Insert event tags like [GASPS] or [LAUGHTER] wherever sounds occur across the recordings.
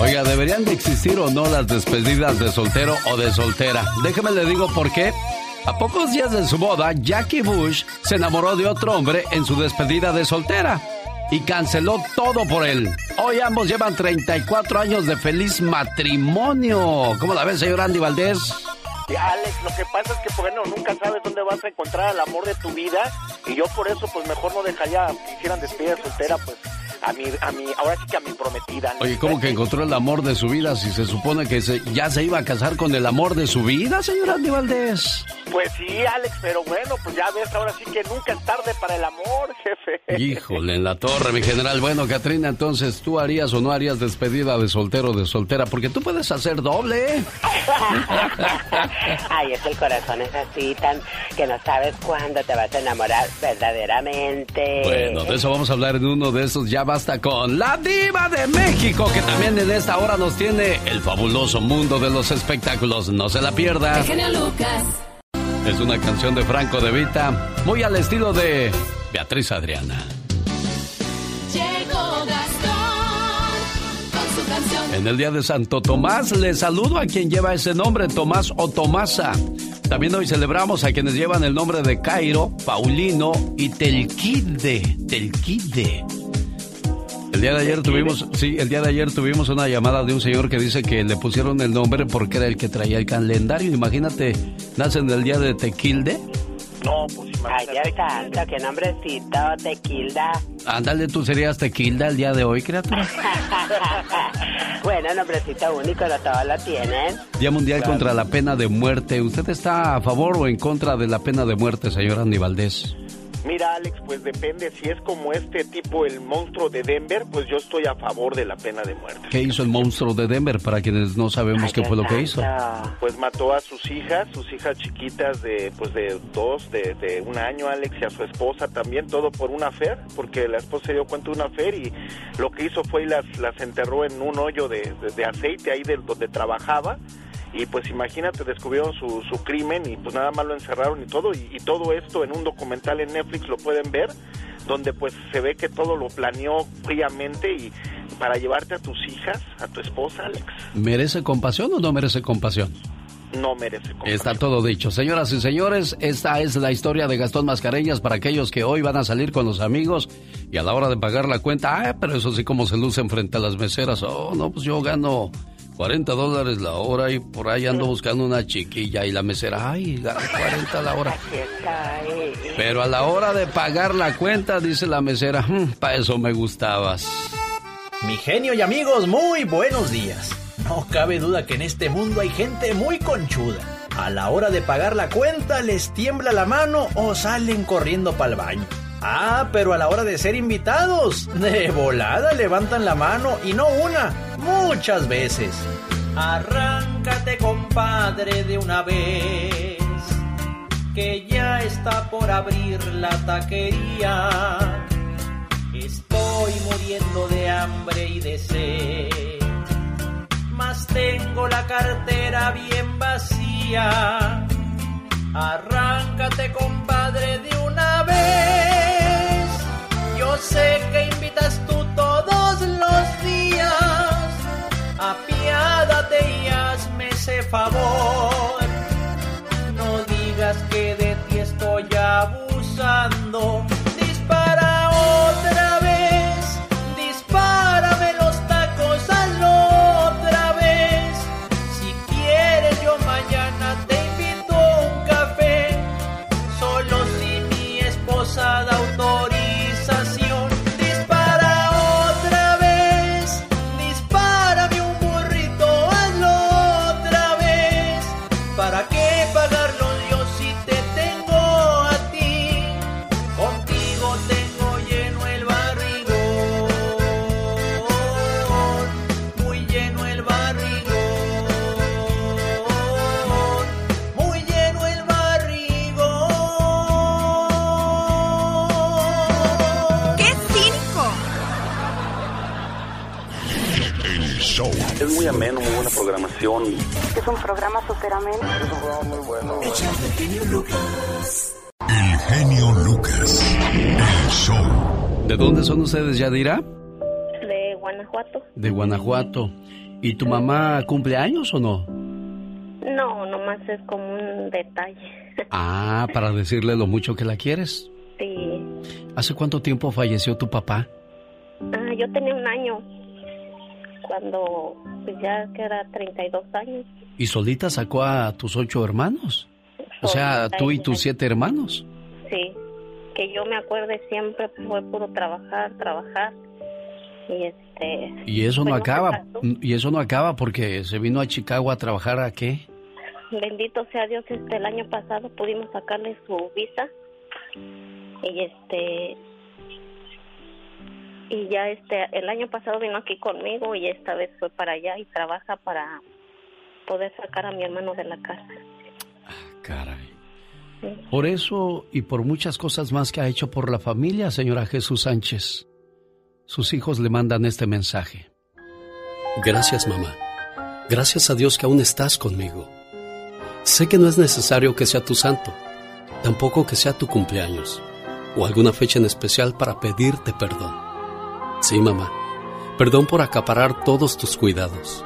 Oiga, ¿deberían de existir o no las despedidas de soltero o de soltera? Déjeme le digo por qué. A pocos días de su boda, Jackie Bush se enamoró de otro hombre en su despedida de soltera y canceló todo por él. Hoy ambos llevan 34 años de feliz matrimonio. ¿Cómo la ves, señor Andy Valdés? Alex, lo que pasa es que, bueno, nunca sabes dónde vas a encontrar al amor de tu vida y yo por eso, pues mejor no dejaría que hicieran despedida soltera, pues a mi, a mi, ahora sí que a mi prometida. Oye, ¿cómo que encontró el amor de su vida si se supone que se, ya se iba a casar con el amor de su vida, señor Andy Valdés? Pues sí, Alex, pero bueno, pues ya ves, ahora sí que nunca es tarde para el amor, [LAUGHS] jefe. Híjole, en la torre, mi general. Bueno, Katrina, entonces, ¿tú harías o no harías despedida de soltero o de soltera? Porque tú puedes hacer doble. [LAUGHS] Ay, es el corazón es así, tan que no sabes cuándo te vas a enamorar verdaderamente. Bueno, de eso vamos a hablar en uno de esos. Ya basta con la diva de México, que también en esta hora nos tiene el fabuloso mundo de los espectáculos. No se la pierda. Lucas. Es una canción de Franco de Vita, muy al estilo de Beatriz Adriana. Llegó Gastón con su canción. En el día de Santo Tomás, le saludo a quien lleva ese nombre, Tomás o Tomasa. También hoy celebramos a quienes llevan el nombre de Cairo, Paulino y Telquide. Telquide. El día de ayer tuvimos, sí, el día de ayer tuvimos una llamada de un señor que dice que le pusieron el nombre porque era el que traía el calendario. Imagínate, nacen el día de Tequilde. No, pues Ay, imagínate. Dios santo, qué nombrecito, tequilda. Ándale, tú serías Tequilda el día de hoy, criatura. [LAUGHS] bueno, nombrecito único, no todos lo tienen. Día Mundial contra la Pena de Muerte. ¿Usted está a favor o en contra de la pena de muerte, señor Andy Valdés? Mira, Alex, pues depende. Si es como este tipo, el monstruo de Denver, pues yo estoy a favor de la pena de muerte. ¿Qué hizo el monstruo de Denver para quienes no sabemos qué fue lo que hizo? Pues mató a sus hijas, sus hijas chiquitas de, pues de dos, de, de un año, Alex, y a su esposa también, todo por una fer, porque la esposa se dio cuenta de una fer y lo que hizo fue y las, las enterró en un hoyo de, de- de aceite ahí de donde trabajaba. Y pues imagínate, descubrieron su, su crimen y pues nada más lo encerraron y todo. Y, y todo esto en un documental en Netflix lo pueden ver, donde pues se ve que todo lo planeó fríamente y para llevarte a tus hijas, a tu esposa, Alex, ¿Merece compasión o no merece compasión? no merece compasión. Está todo dicho. Señoras y señores, esta es la historia de Gastón Mascareñas para aquellos que hoy van a salir con los amigos y a la hora de pagar la cuenta, ah, pero eso sí como se lucen frente a las meseras. Oh, no, pues yo gano 40 dólares la hora y por ahí ando buscando una chiquilla y la mesera, ay, gano 40 la hora. Pero a la hora de pagar la cuenta, dice la mesera, para eso me gustabas. Mi genio y amigos, muy buenos días. No cabe duda que en este mundo hay gente muy conchuda. A la hora de pagar la cuenta les tiembla la mano o salen corriendo para el baño. Ah, pero a la hora de ser invitados, de volada levantan la mano y no una, muchas veces. Arráncate, compadre, de una vez, que ya está por abrir la taquería. Estoy muriendo de hambre y de sed, mas tengo la cartera bien vacía. Arráncate, compadre, de una vez. Yo sé que invitas tú todos los días. Apiádate y hazme ese favor. No digas que de ti estoy abusando. Ustedes, Yadira? De Guanajuato. De Guanajuato. ¿Y tu mamá cumple años o no? No, nomás es como un detalle. [LAUGHS] Ah, para decirle lo mucho que la quieres. Sí. ¿Hace cuánto tiempo falleció tu papá? Ah, yo tenía un año cuando pues ya que era 32 años. ¿Y solita sacó a tus ocho hermanos? O sea, tú y- tus siete hermanos. Sí. Que yo me acuerde siempre fue puro trabajar, trabajar. Y este... Y eso no pues, acaba. Y eso no acaba porque se vino a Chicago a trabajar a qué? Bendito sea Dios, este el año pasado pudimos sacarle su visa y este y ya este el año pasado vino aquí conmigo y esta vez fue para allá y trabaja para poder sacar a mi hermano de la casa. Caray. Por eso y por muchas cosas más que ha hecho por la familia, señora Jesús Sánchez, sus hijos le mandan este mensaje. Gracias, mamá. Gracias a Dios que aún estás conmigo. Sé que no es necesario que sea tu santo, tampoco que sea tu cumpleaños o alguna fecha en especial para pedirte perdón. Sí, mamá, perdón por acaparar todos tus cuidados,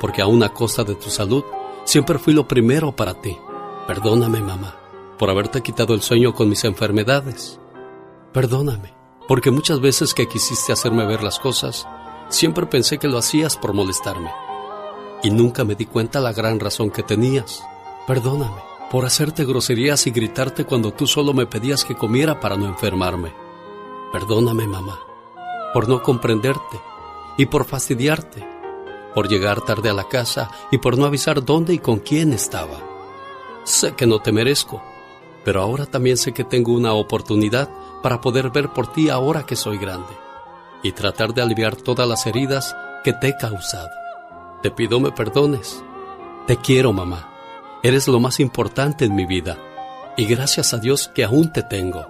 porque aún a costa de tu salud, siempre fui lo primero para ti. Perdóname, mamá, por haberte quitado el sueño con mis enfermedades. Perdóname, porque muchas veces que quisiste hacerme ver las cosas, siempre pensé que lo hacías por molestarme. Y nunca me di cuenta la gran razón que tenías. Perdóname por hacerte groserías y gritarte cuando tú solo me pedías que comiera para no enfermarme. Perdóname, mamá, por no comprenderte y por fastidiarte, por llegar tarde a la casa y por no avisar dónde y con quién estaba. Sé que no te merezco, pero ahora también sé que tengo una oportunidad para poder ver por ti ahora que soy grande y tratar de aliviar todas las heridas que te he causado. Te pido me perdones. Te quiero, mamá. Eres lo más importante en mi vida. Y gracias a Dios que aún te tengo.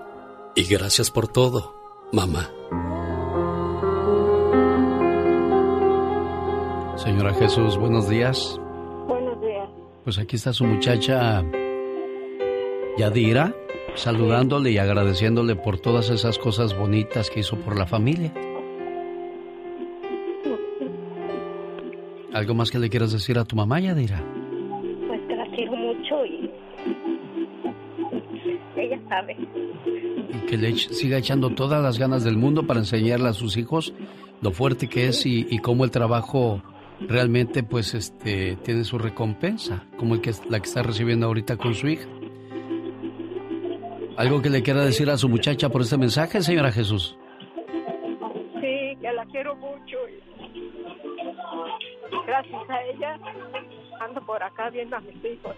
Y gracias por todo, mamá. Señora Jesús, buenos días. Buenos días. Pues aquí está su muchacha Yadira, saludándole y agradeciéndole por todas esas cosas bonitas que hizo por la familia. ¿Algo más que le quieras decir a tu mamá, Yadira? Pues que la quiero mucho y ella sabe. Y que le eche- siga echando todas las ganas del mundo para enseñarle a sus hijos lo fuerte que es y, y cómo el trabajo realmente pues este tiene su recompensa, como el que la que está recibiendo ahorita con su hija. ¿Algo que le quiera decir a su muchacha por este mensaje, señora Jesús? Sí, que la quiero mucho. Gracias a ella ando por acá viendo a mis hijos.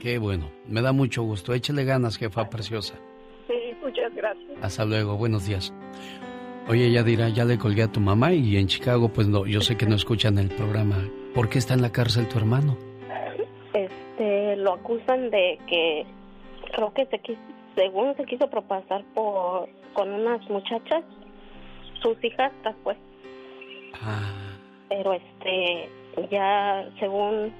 Qué bueno, me da mucho gusto. Échele ganas, jefa preciosa. Sí, muchas gracias. Hasta luego, buenos días. Oye, Yadira, ya le colgué a tu mamá y en Chicago, pues no, yo sé que no escuchan el programa. ¿Por qué está en la cárcel tu hermano? Este, lo acusan de que creo que se quiso, según se quiso propasar por con unas muchachas, sus hijastras, pues. Pero este, ya según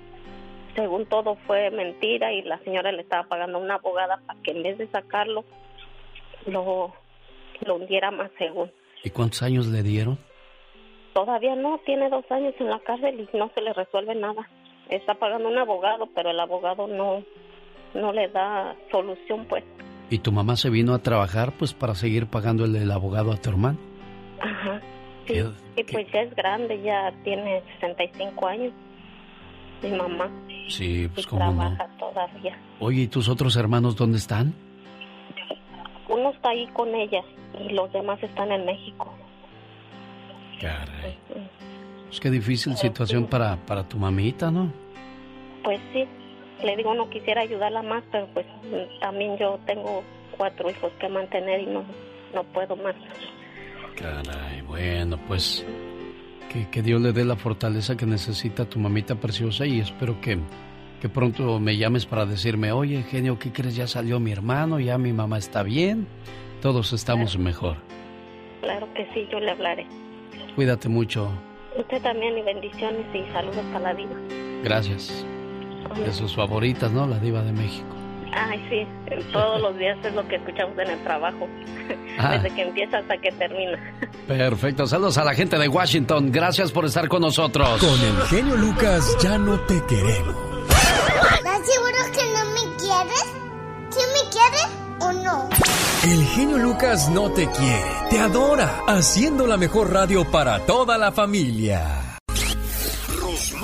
según todo fue mentira y la señora le estaba pagando a una abogada para que en vez de sacarlo lo lo hundiera más según. ¿Y cuántos años le dieron? Todavía no, tiene dos años en la cárcel y no se le resuelve nada. Está pagando un abogado, pero el abogado no, no le da solución, pues. Y tu mamá se vino a trabajar, pues, para seguir pagándole el abogado a tu hermano. Ajá. Sí, ¿Qué- y pues ya es grande, ya tiene 65 años. Mi mamá. Sí, pues, y cómo no. trabaja todavía. Oye, ¿y tus otros hermanos dónde están? Uno está ahí con ella y los demás están en México. Caray. Pues qué difícil situación para, para tu mamita, ¿no? Pues sí, le digo no quisiera ayudarla más, pero pues también yo tengo cuatro hijos que mantener y no, no puedo más. Caray, bueno, pues que, que Dios le dé la fortaleza que necesita tu mamita preciosa y espero que, que pronto me llames para decirme, oye, genio, ¿qué crees? Ya salió mi hermano, ya mi mamá está bien, todos estamos mejor. Claro que sí, yo le hablaré. Cuídate mucho, Usted también y bendiciones y saludos a la diva. gracias. De sus favoritas, ¿no? La diva de México. Ay, sí, todos los días es lo que escuchamos en el trabajo. [LAUGHS] Ah. desde que empieza hasta que termina. Perfecto, saludos a la gente de Washington. Gracias por estar con nosotros. Con el genio Lucas ya no te queremos. ¿Estás seguro que no me quieres? ¿Sí me quieres o no? El genio Lucas no te quiere, te adora, haciendo la mejor radio para toda la familia.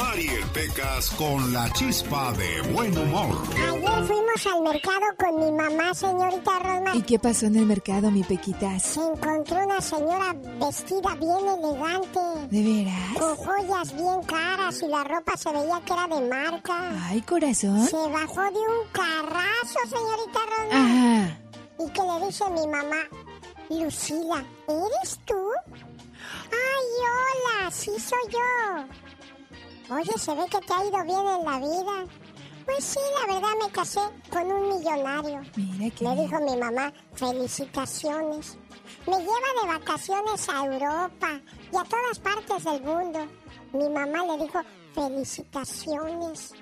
Rosmarie Pecas con la chispa de buen humor. Ayer fuimos al mercado con mi mamá, señorita Rosmar. ¿Y qué pasó en el mercado, mi Pequitas? Se encontró una señora vestida bien elegante. ¿De veras? Con joyas bien caras y la ropa se veía que era de marca. Ay, corazón. Se bajó de un carrazo, señorita Rosmar. Ajá. Y que le dice mi mamá, Lucila, ¿eres tú? Ay, hola, sí soy yo. Oye, se ve que te ha ido bien en la vida. Pues sí, la verdad me casé con un millonario. Mira que. Me dijo mi mamá, felicitaciones. Me lleva de vacaciones a Europa y a todas partes del mundo. Mi mamá le dijo, felicitaciones.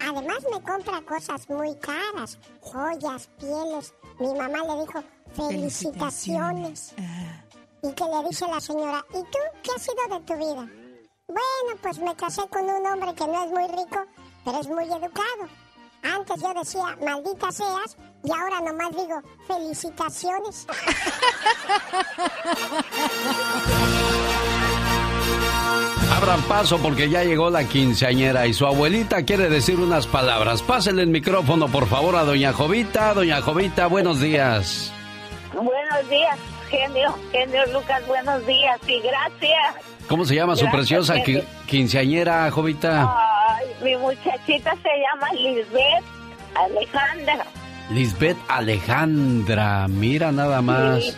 Además me compra cosas muy caras, joyas, pieles. Mi mamá le dijo, felicitaciones. Ah. Y que le dice la señora, ¿y tú qué ha sido de tu vida? Bueno, pues me casé con un hombre que no es muy rico, pero es muy educado. Antes yo decía, maldita seas, y ahora nomás digo, felicitaciones. [LAUGHS] Abran paso porque ya llegó la quinceañera y su abuelita quiere decir unas palabras. Pásenle el micrófono, por favor, a doña Jovita. Doña Jovita, buenos días. Buenos días, genio, genio Lucas, buenos días y gracias. ¿Cómo se llama su preciosa qui- quinceañera, Jovita? Ay, mi muchachita se llama Lisbeth Alejandra. Lisbeth Alejandra, mira nada más. Sí.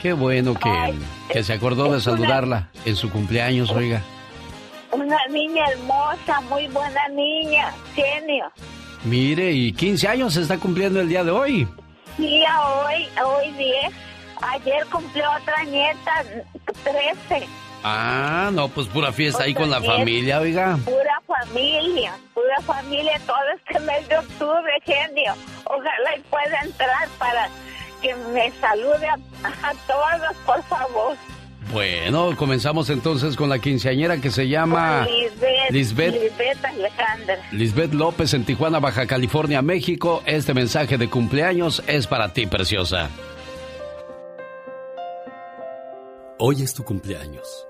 Qué bueno que, Ay, que se acordó de una- saludarla en su cumpleaños, oiga. Una niña hermosa, muy buena niña, genio. Mire, y 15 años se está cumpliendo el día de hoy. A hoy, hoy 10. Ayer cumplió otra nieta, 13. Ah, no, pues pura fiesta ahí Otra con la familia, oiga. Pura familia, pura familia todo este mes de octubre, genio. Ojalá y pueda entrar para que me salude a, a todos, por favor. Bueno, comenzamos entonces con la quinceañera que se llama Lisbeth, Lisbeth. Lisbeth Alejandra. Lisbeth López en Tijuana, Baja California, México. Este mensaje de cumpleaños es para ti, preciosa. Hoy es tu cumpleaños.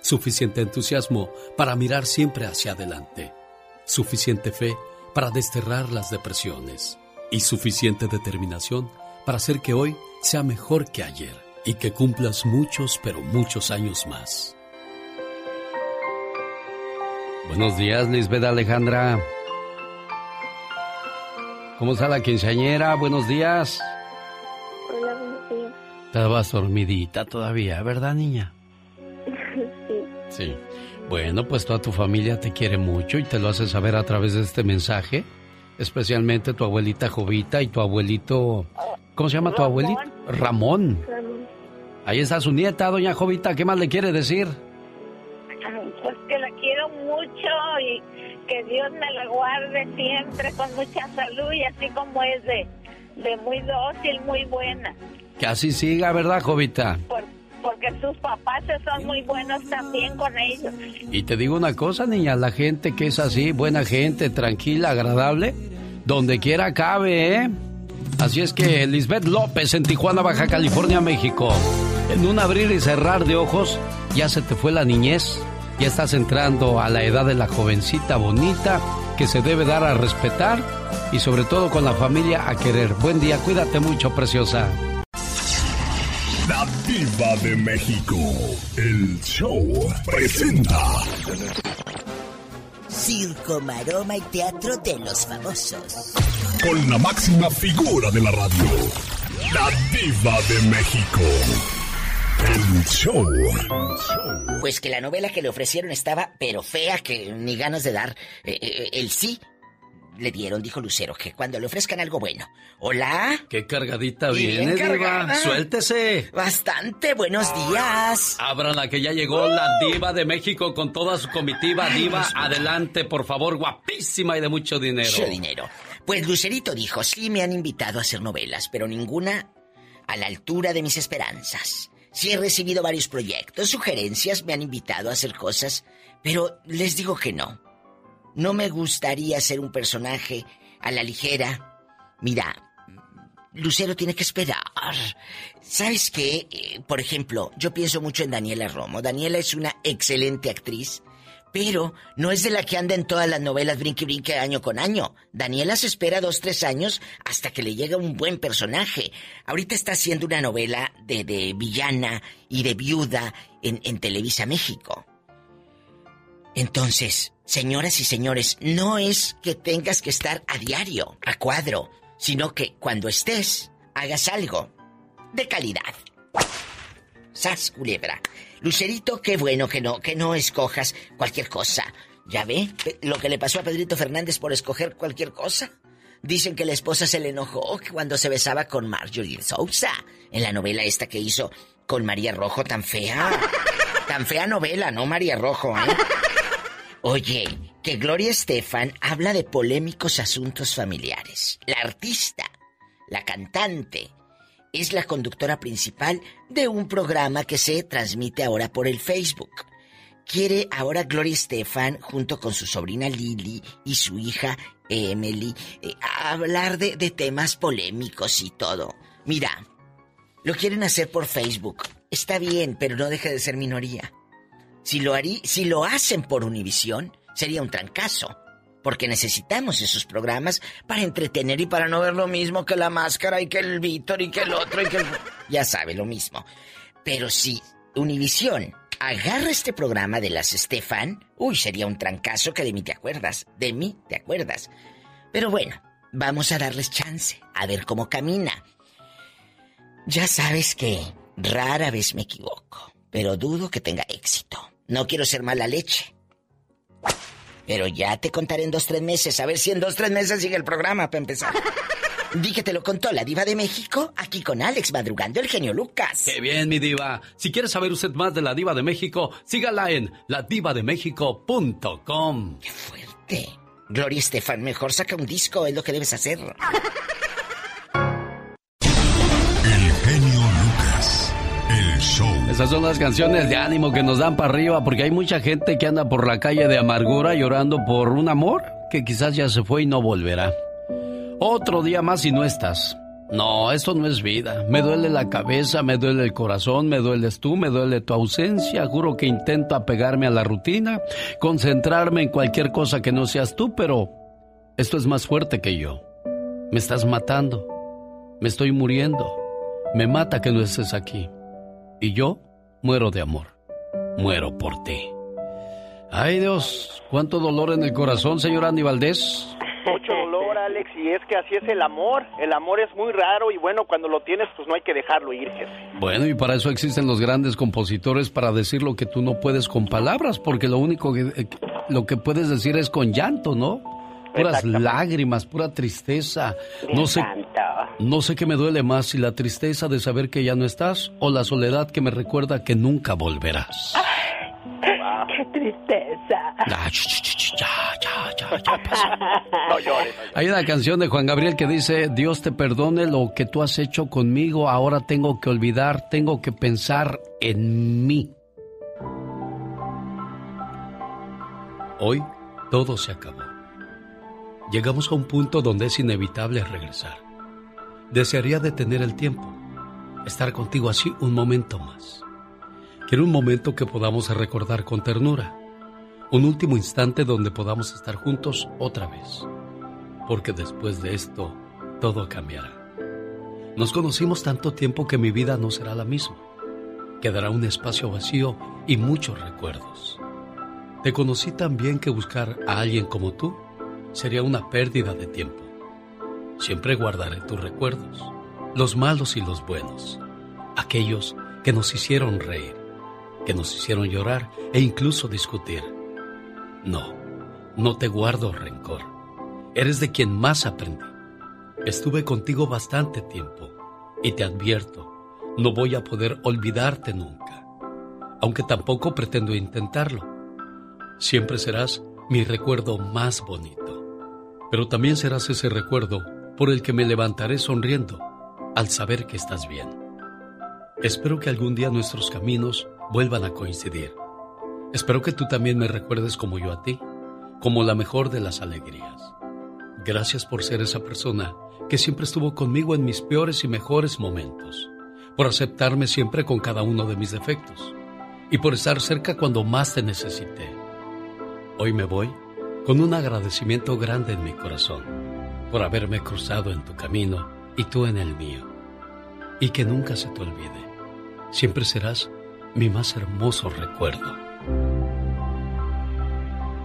suficiente entusiasmo para mirar siempre hacia adelante, suficiente fe para desterrar las depresiones y suficiente determinación para hacer que hoy sea mejor que ayer y que cumplas muchos, pero muchos años más. Buenos días, Lisbeth Alejandra. ¿Cómo está la quinceañera? Buenos días. Hola, buenos días. Estabas dormidita todavía, ¿verdad, niña? Sí. Bueno, pues toda tu familia te quiere mucho y te lo hace saber a través de este mensaje. Especialmente tu abuelita Jovita y tu abuelito... ¿Cómo se llama tu abuelito? Ramón. Ahí está su nieta, doña Jovita. ¿Qué más le quiere decir? Pues que la quiero mucho y que Dios me la guarde siempre con mucha salud y así como es de, de muy dócil, muy buena. Que así siga, ¿verdad, Jovita? Por- porque sus papás son muy buenos también con ellos. Y te digo una cosa, niña, la gente que es así, buena gente, tranquila, agradable, donde quiera cabe, ¿eh? Así es que Lisbeth López en Tijuana, Baja California, México. En un abrir y cerrar de ojos, ya se te fue la niñez, ya estás entrando a la edad de la jovencita bonita que se debe dar a respetar y sobre todo con la familia a querer. Buen día, cuídate mucho, preciosa. La Diva de México. El show presenta. Circo, maroma y teatro de los famosos. Con la máxima figura de la radio. La Diva de México. El show. Pues que la novela que le ofrecieron estaba, pero fea, que ni ganas de dar eh, eh, el sí. Le dieron, dijo Lucero, que cuando le ofrezcan algo bueno. Hola. Qué cargadita Bien viene, diva. Suéltese. Bastante buenos días. Ábrala que ya llegó la diva de México con toda su comitiva. Ay, diva, adelante, por favor, guapísima y de mucho dinero. Mucho dinero. Pues Lucerito dijo, sí me han invitado a hacer novelas, pero ninguna a la altura de mis esperanzas. Sí he recibido varios proyectos, sugerencias, me han invitado a hacer cosas, pero les digo que no. No me gustaría ser un personaje a la ligera. Mira, Lucero tiene que esperar. ¿Sabes qué? Eh, por ejemplo, yo pienso mucho en Daniela Romo. Daniela es una excelente actriz, pero no es de la que anda en todas las novelas brinque brinque año con año. Daniela se espera dos, tres años hasta que le llega un buen personaje. Ahorita está haciendo una novela de, de villana y de viuda en, en Televisa México. Entonces, señoras y señores, no es que tengas que estar a diario, a cuadro, sino que cuando estés, hagas algo de calidad. Sas, culebra. Lucerito, qué bueno que no, que no escojas cualquier cosa. ¿Ya ve lo que le pasó a Pedrito Fernández por escoger cualquier cosa? Dicen que la esposa se le enojó cuando se besaba con Marjorie Sousa en la novela esta que hizo con María Rojo tan fea. Tan fea novela, ¿no, María Rojo, eh? Oye, que Gloria Estefan habla de polémicos asuntos familiares. La artista, la cantante, es la conductora principal de un programa que se transmite ahora por el Facebook. Quiere ahora Gloria Estefan, junto con su sobrina Lily y su hija Emily, eh, hablar de, de temas polémicos y todo. Mira, lo quieren hacer por Facebook. Está bien, pero no deja de ser minoría. Si lo, harí, si lo hacen por Univisión, sería un trancazo. Porque necesitamos esos programas para entretener y para no ver lo mismo que la máscara y que el Víctor y que el otro y que el... [LAUGHS] Ya sabe, lo mismo. Pero si Univisión agarra este programa de las Estefan, uy, sería un trancazo que de mí te acuerdas. De mí te acuerdas. Pero bueno, vamos a darles chance, a ver cómo camina. Ya sabes que rara vez me equivoco, pero dudo que tenga éxito. No quiero ser mala leche. Pero ya te contaré en dos, tres meses, a ver si en dos, tres meses sigue el programa para empezar. [LAUGHS] Di que te lo contó la diva de México, aquí con Alex madrugando el genio Lucas. Qué bien, mi diva. Si quiere saber usted más de la diva de México, sígala en ladivademéxico.com. Qué fuerte. Gloria Estefan, mejor saca un disco, es lo que debes hacer. [LAUGHS] Esas son las canciones de ánimo que nos dan para arriba porque hay mucha gente que anda por la calle de amargura llorando por un amor que quizás ya se fue y no volverá. Otro día más y no estás. No, esto no es vida. Me duele la cabeza, me duele el corazón, me dueles tú, me duele tu ausencia. Juro que intento apegarme a la rutina, concentrarme en cualquier cosa que no seas tú, pero esto es más fuerte que yo. Me estás matando. Me estoy muriendo. Me mata que no estés aquí. Y yo muero de amor. Muero por ti. Ay Dios, cuánto dolor en el corazón, señor Andy Valdés. Mucho dolor, Alex, y es que así es el amor. El amor es muy raro y bueno, cuando lo tienes, pues no hay que dejarlo ir, jefe. Bueno, y para eso existen los grandes compositores para decir lo que tú no puedes con palabras, porque lo único que eh, lo que puedes decir es con llanto, ¿no? Puras lágrimas, pura tristeza. No sé, no sé qué me duele más, si la tristeza de saber que ya no estás o la soledad que me recuerda que nunca volverás. ¡Qué tristeza! Ya, ya, ya, ya pasó. [LAUGHS] No llores. Hay una canción de Juan Gabriel que dice, Dios te perdone lo que tú has hecho conmigo, ahora tengo que olvidar, tengo que pensar en mí. Hoy todo se acabó. Llegamos a un punto donde es inevitable regresar. Desearía detener el tiempo, estar contigo así un momento más. Quiero un momento que podamos recordar con ternura, un último instante donde podamos estar juntos otra vez, porque después de esto todo cambiará. Nos conocimos tanto tiempo que mi vida no será la misma. Quedará un espacio vacío y muchos recuerdos. Te conocí tan bien que buscar a alguien como tú sería una pérdida de tiempo. Siempre guardaré tus recuerdos, los malos y los buenos, aquellos que nos hicieron reír, que nos hicieron llorar e incluso discutir. No, no te guardo rencor. Eres de quien más aprendí. Estuve contigo bastante tiempo y te advierto, no voy a poder olvidarte nunca, aunque tampoco pretendo intentarlo. Siempre serás mi recuerdo más bonito, pero también serás ese recuerdo por el que me levantaré sonriendo al saber que estás bien. Espero que algún día nuestros caminos vuelvan a coincidir. Espero que tú también me recuerdes como yo a ti, como la mejor de las alegrías. Gracias por ser esa persona que siempre estuvo conmigo en mis peores y mejores momentos, por aceptarme siempre con cada uno de mis defectos y por estar cerca cuando más te necesité. Hoy me voy con un agradecimiento grande en mi corazón por haberme cruzado en tu camino y tú en el mío. Y que nunca se te olvide, siempre serás mi más hermoso recuerdo.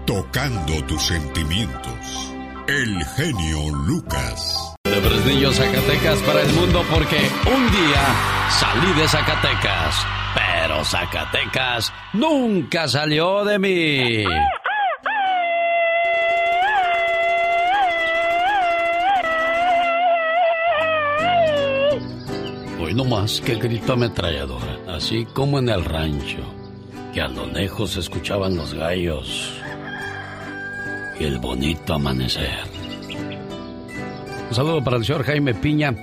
Tocando tus sentimientos. El genio Lucas. De Fresnillo, Zacatecas para el mundo porque un día salí de Zacatecas, pero Zacatecas nunca salió de mí. No más que grito ametralladora, así como en el rancho, que a lo lejos escuchaban los gallos y el bonito amanecer. Un saludo para el señor Jaime Piña.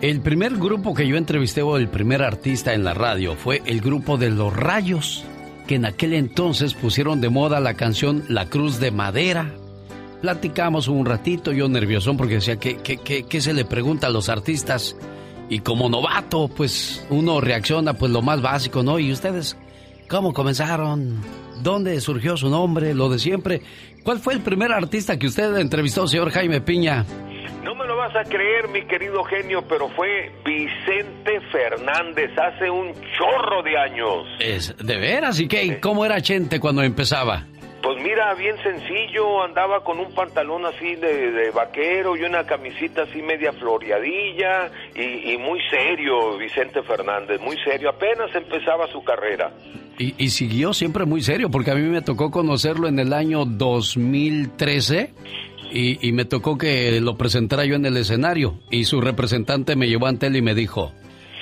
El primer grupo que yo entrevisté o el primer artista en la radio fue el grupo de Los Rayos, que en aquel entonces pusieron de moda la canción La Cruz de Madera. Platicamos un ratito, yo nerviosón porque decía, ¿qué, qué, qué, qué se le pregunta a los artistas? Y como novato, pues uno reacciona pues lo más básico, ¿no? ¿Y ustedes cómo comenzaron? ¿Dónde surgió su nombre? Lo de siempre. ¿Cuál fue el primer artista que usted entrevistó, señor Jaime Piña? No me lo vas a creer, mi querido genio, pero fue Vicente Fernández hace un chorro de años. Es de veras, ¿y qué? ¿Cómo era Chente cuando empezaba? Pues mira, bien sencillo, andaba con un pantalón así de, vaquero y una camisita así media floreadilla y, y, muy serio, Vicente Fernández, muy serio, apenas empezaba su carrera. Y, y, siguió siempre muy serio, porque a mí me tocó conocerlo en el año 2013 y, y me tocó que lo presentara yo en el escenario y su representante me llevó ante él y me dijo,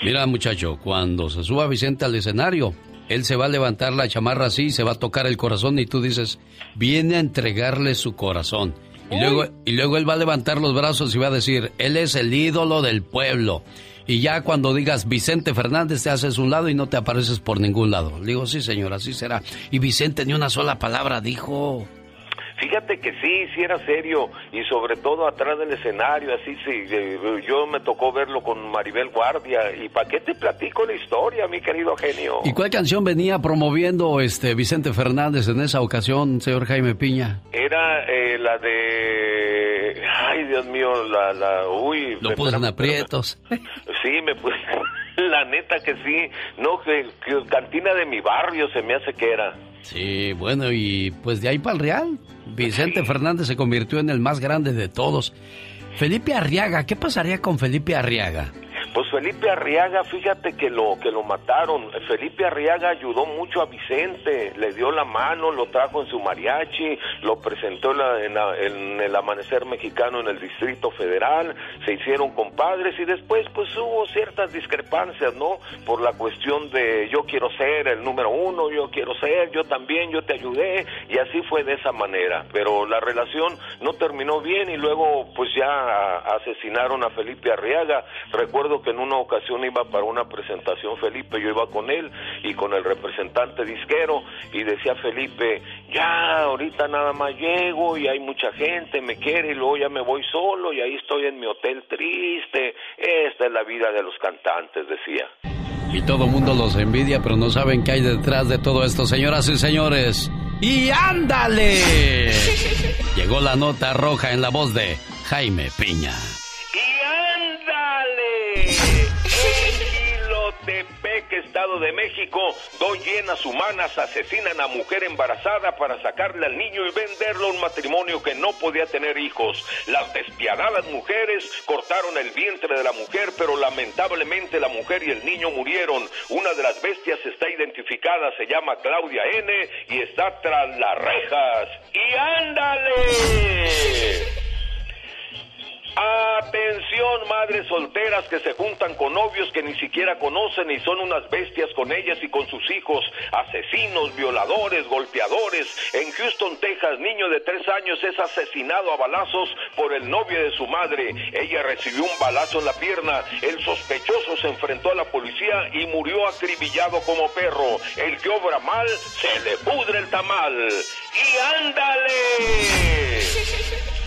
mira muchacho, cuando se suba Vicente al escenario, él se va a levantar la chamarra así y se va a tocar el corazón y tú dices, viene a entregarle su corazón. Y luego, y luego él va a levantar los brazos y va a decir, él es el ídolo del pueblo. Y ya cuando digas Vicente Fernández te haces un lado y no te apareces por ningún lado. Le digo, sí señor, así será. Y Vicente ni una sola palabra dijo. Fíjate que sí, sí era serio y sobre todo atrás del escenario, así sí, yo me tocó verlo con Maribel Guardia y ¿para qué te platico la historia, mi querido genio? ¿Y cuál canción venía promoviendo este Vicente Fernández en esa ocasión, señor Jaime Piña? Era eh, la de, ay Dios mío, la, la, uy. Lo puso en aprietos. [LAUGHS] Sí, me puse, [LAUGHS] la neta que sí, no, que, que cantina de mi barrio se me hace que era. Sí, bueno, y pues de ahí para el Real, Vicente Fernández se convirtió en el más grande de todos. Felipe Arriaga, ¿qué pasaría con Felipe Arriaga? Pues Felipe Arriaga, fíjate que lo que lo mataron. Felipe Arriaga ayudó mucho a Vicente, le dio la mano, lo trajo en su mariachi, lo presentó en, la, en, la, en, el amanecer mexicano en el Distrito Federal, se hicieron compadres y después pues hubo ciertas discrepancias, ¿no? Por la cuestión de yo quiero ser el número uno, yo quiero ser, yo también, yo te ayudé y así fue de esa manera. Pero la relación no terminó bien y luego pues ya asesinaron a Felipe Arriaga. Recuerdo que en una ocasión iba para una presentación Felipe, yo iba con él y con el representante disquero y decía Felipe, ya ahorita nada más llego y hay mucha gente, me quiere y luego ya me voy solo y ahí estoy en mi hotel triste, esta es la vida de los cantantes, decía. Y todo el mundo los envidia, pero no saben qué hay detrás de todo esto, señoras y señores. ¡Y ándale! [LAUGHS] Llegó la nota roja en la voz de Jaime Piña. Gilotepec está Estado de México, dos hienas humanas asesinan a mujer embarazada para sacarle al niño y venderlo a un matrimonio que no podía tener hijos. Las despiadadas mujeres cortaron el vientre de la mujer, pero lamentablemente la mujer y el niño murieron. Una de las bestias está identificada, se llama Claudia N y está tras las rejas. ¡Y ándale! Atención, madres solteras que se juntan con novios que ni siquiera conocen y son unas bestias con ellas y con sus hijos, asesinos, violadores, golpeadores. En Houston, Texas, niño de tres años es asesinado a balazos por el novio de su madre. Ella recibió un balazo en la pierna. El sospechoso se enfrentó a la policía y murió acribillado como perro. El que obra mal, se le pudre el tamal. ¡Y ándale! [LAUGHS]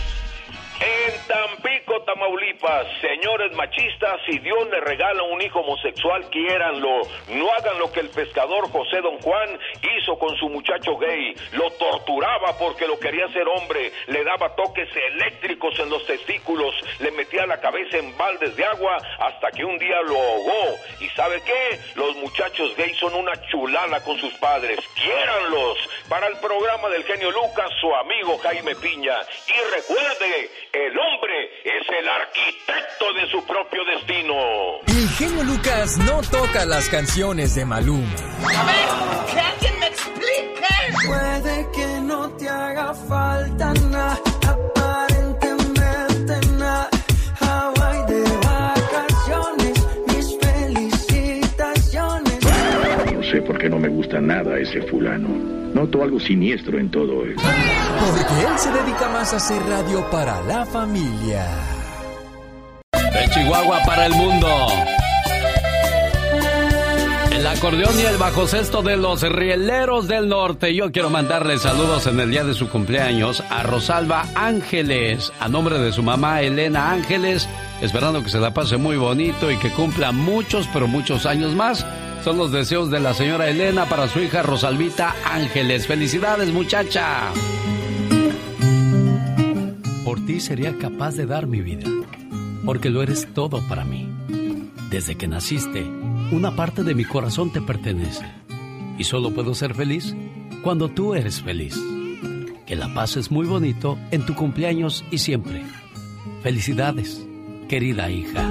En Tampico, Tamaulipas, señores machistas, si Dios le regala un hijo homosexual, quiéranlo. No hagan lo que el pescador José Don Juan hizo con su muchacho gay. Lo torturaba porque lo quería ser hombre. Le daba toques eléctricos en los testículos. Le metía la cabeza en baldes de agua hasta que un día lo ahogó. ¿Y sabe qué? Los muchachos gays son una chulala con sus padres. Quiéranlos. Para el programa del genio Lucas, su amigo Jaime Piña. Y recuerde, el hombre es el arquitecto de su propio destino. El genio Lucas no toca las canciones de Maluma. A ver, que alguien me explique. Puede que no te haga falta sé por qué no me gusta nada ese fulano. Noto algo siniestro en todo esto. Porque él se dedica más a hacer radio para la familia. De Chihuahua para el mundo. El acordeón y el bajo cesto de los rieleros del norte. Yo quiero mandarle saludos en el día de su cumpleaños a Rosalba Ángeles, a nombre de su mamá Elena Ángeles, esperando que se la pase muy bonito y que cumpla muchos, pero muchos años más. Son los deseos de la señora Elena para su hija Rosalvita Ángeles. Felicidades, muchacha. Por ti sería capaz de dar mi vida, porque lo eres todo para mí. Desde que naciste, una parte de mi corazón te pertenece. Y solo puedo ser feliz cuando tú eres feliz. Que la pases muy bonito en tu cumpleaños y siempre. Felicidades, querida hija.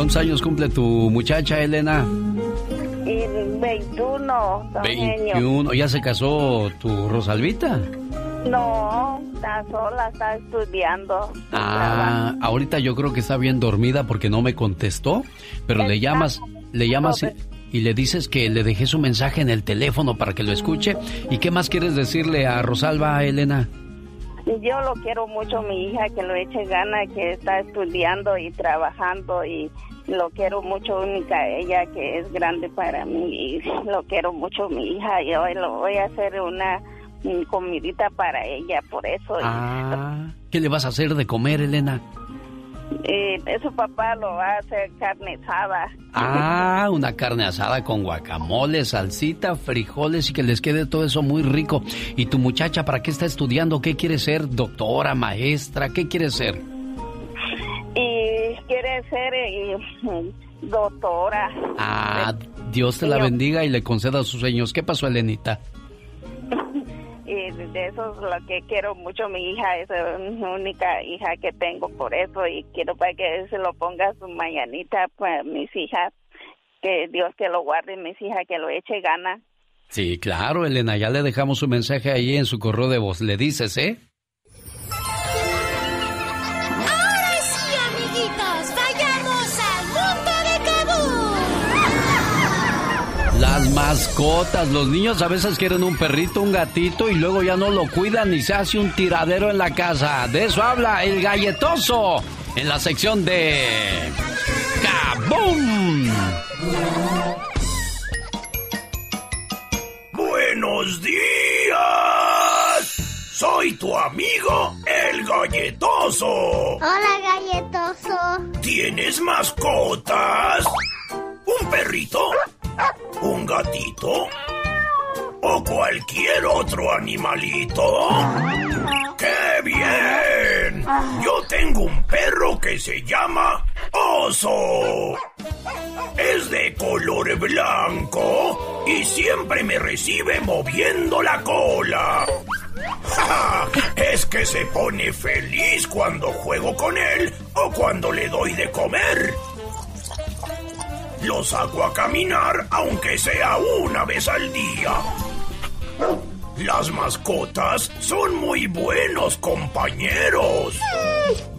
¿Cuántos años cumple tu muchacha, Elena? Y 21, don Genio. 21. ¿Ya se casó tu Rosalvita? No, está sola, está estudiando. Ah, ahorita yo creo que está bien dormida porque no me contestó, pero le llamas, le llamas y, y le dices que le dejé su mensaje en el teléfono para que lo escuche. ¿Y qué más quieres decirle a Rosalba, Elena? Yo lo quiero mucho, mi hija, que lo eche gana, que está estudiando y trabajando y lo quiero mucho, única ella que es grande para mí y lo quiero mucho, mi hija, y hoy lo voy a hacer una mm, comidita para ella, por eso. Ah, ¿qué le vas a hacer de comer, Elena? Eh, su papá lo va a hacer carne asada. Ah, una carne asada con guacamole, salsita, frijoles y que les quede todo eso muy rico. ¿Y tu muchacha para qué está estudiando? ¿Qué quiere ser? ¿Doctora, maestra? ¿Qué quiere ser? Y quiere ser eh, doctora. Ah, Dios te la bendiga y le conceda sus sueños. ¿Qué pasó, Elenita? Y de eso es lo que quiero mucho, mi hija es la única hija que tengo por eso y quiero para que se lo ponga su mañanita para mis hijas, que Dios que lo guarde, mis hijas que lo eche gana. Sí, claro, Elena, ya le dejamos su mensaje ahí en su correo de voz. Le dices, ¿eh? Las mascotas, los niños a veces quieren un perrito, un gatito y luego ya no lo cuidan y se hace un tiradero en la casa. De eso habla el galletoso en la sección de... ¡Kabum! Buenos días. Soy tu amigo, el galletoso. Hola, galletoso. ¿Tienes mascotas? ¿Un perrito? ¿Un gatito? ¿O cualquier otro animalito? ¡Qué bien! Yo tengo un perro que se llama oso. Es de color blanco y siempre me recibe moviendo la cola. Es que se pone feliz cuando juego con él o cuando le doy de comer. Lo saco a caminar aunque sea una vez al día. Las mascotas son muy buenos compañeros.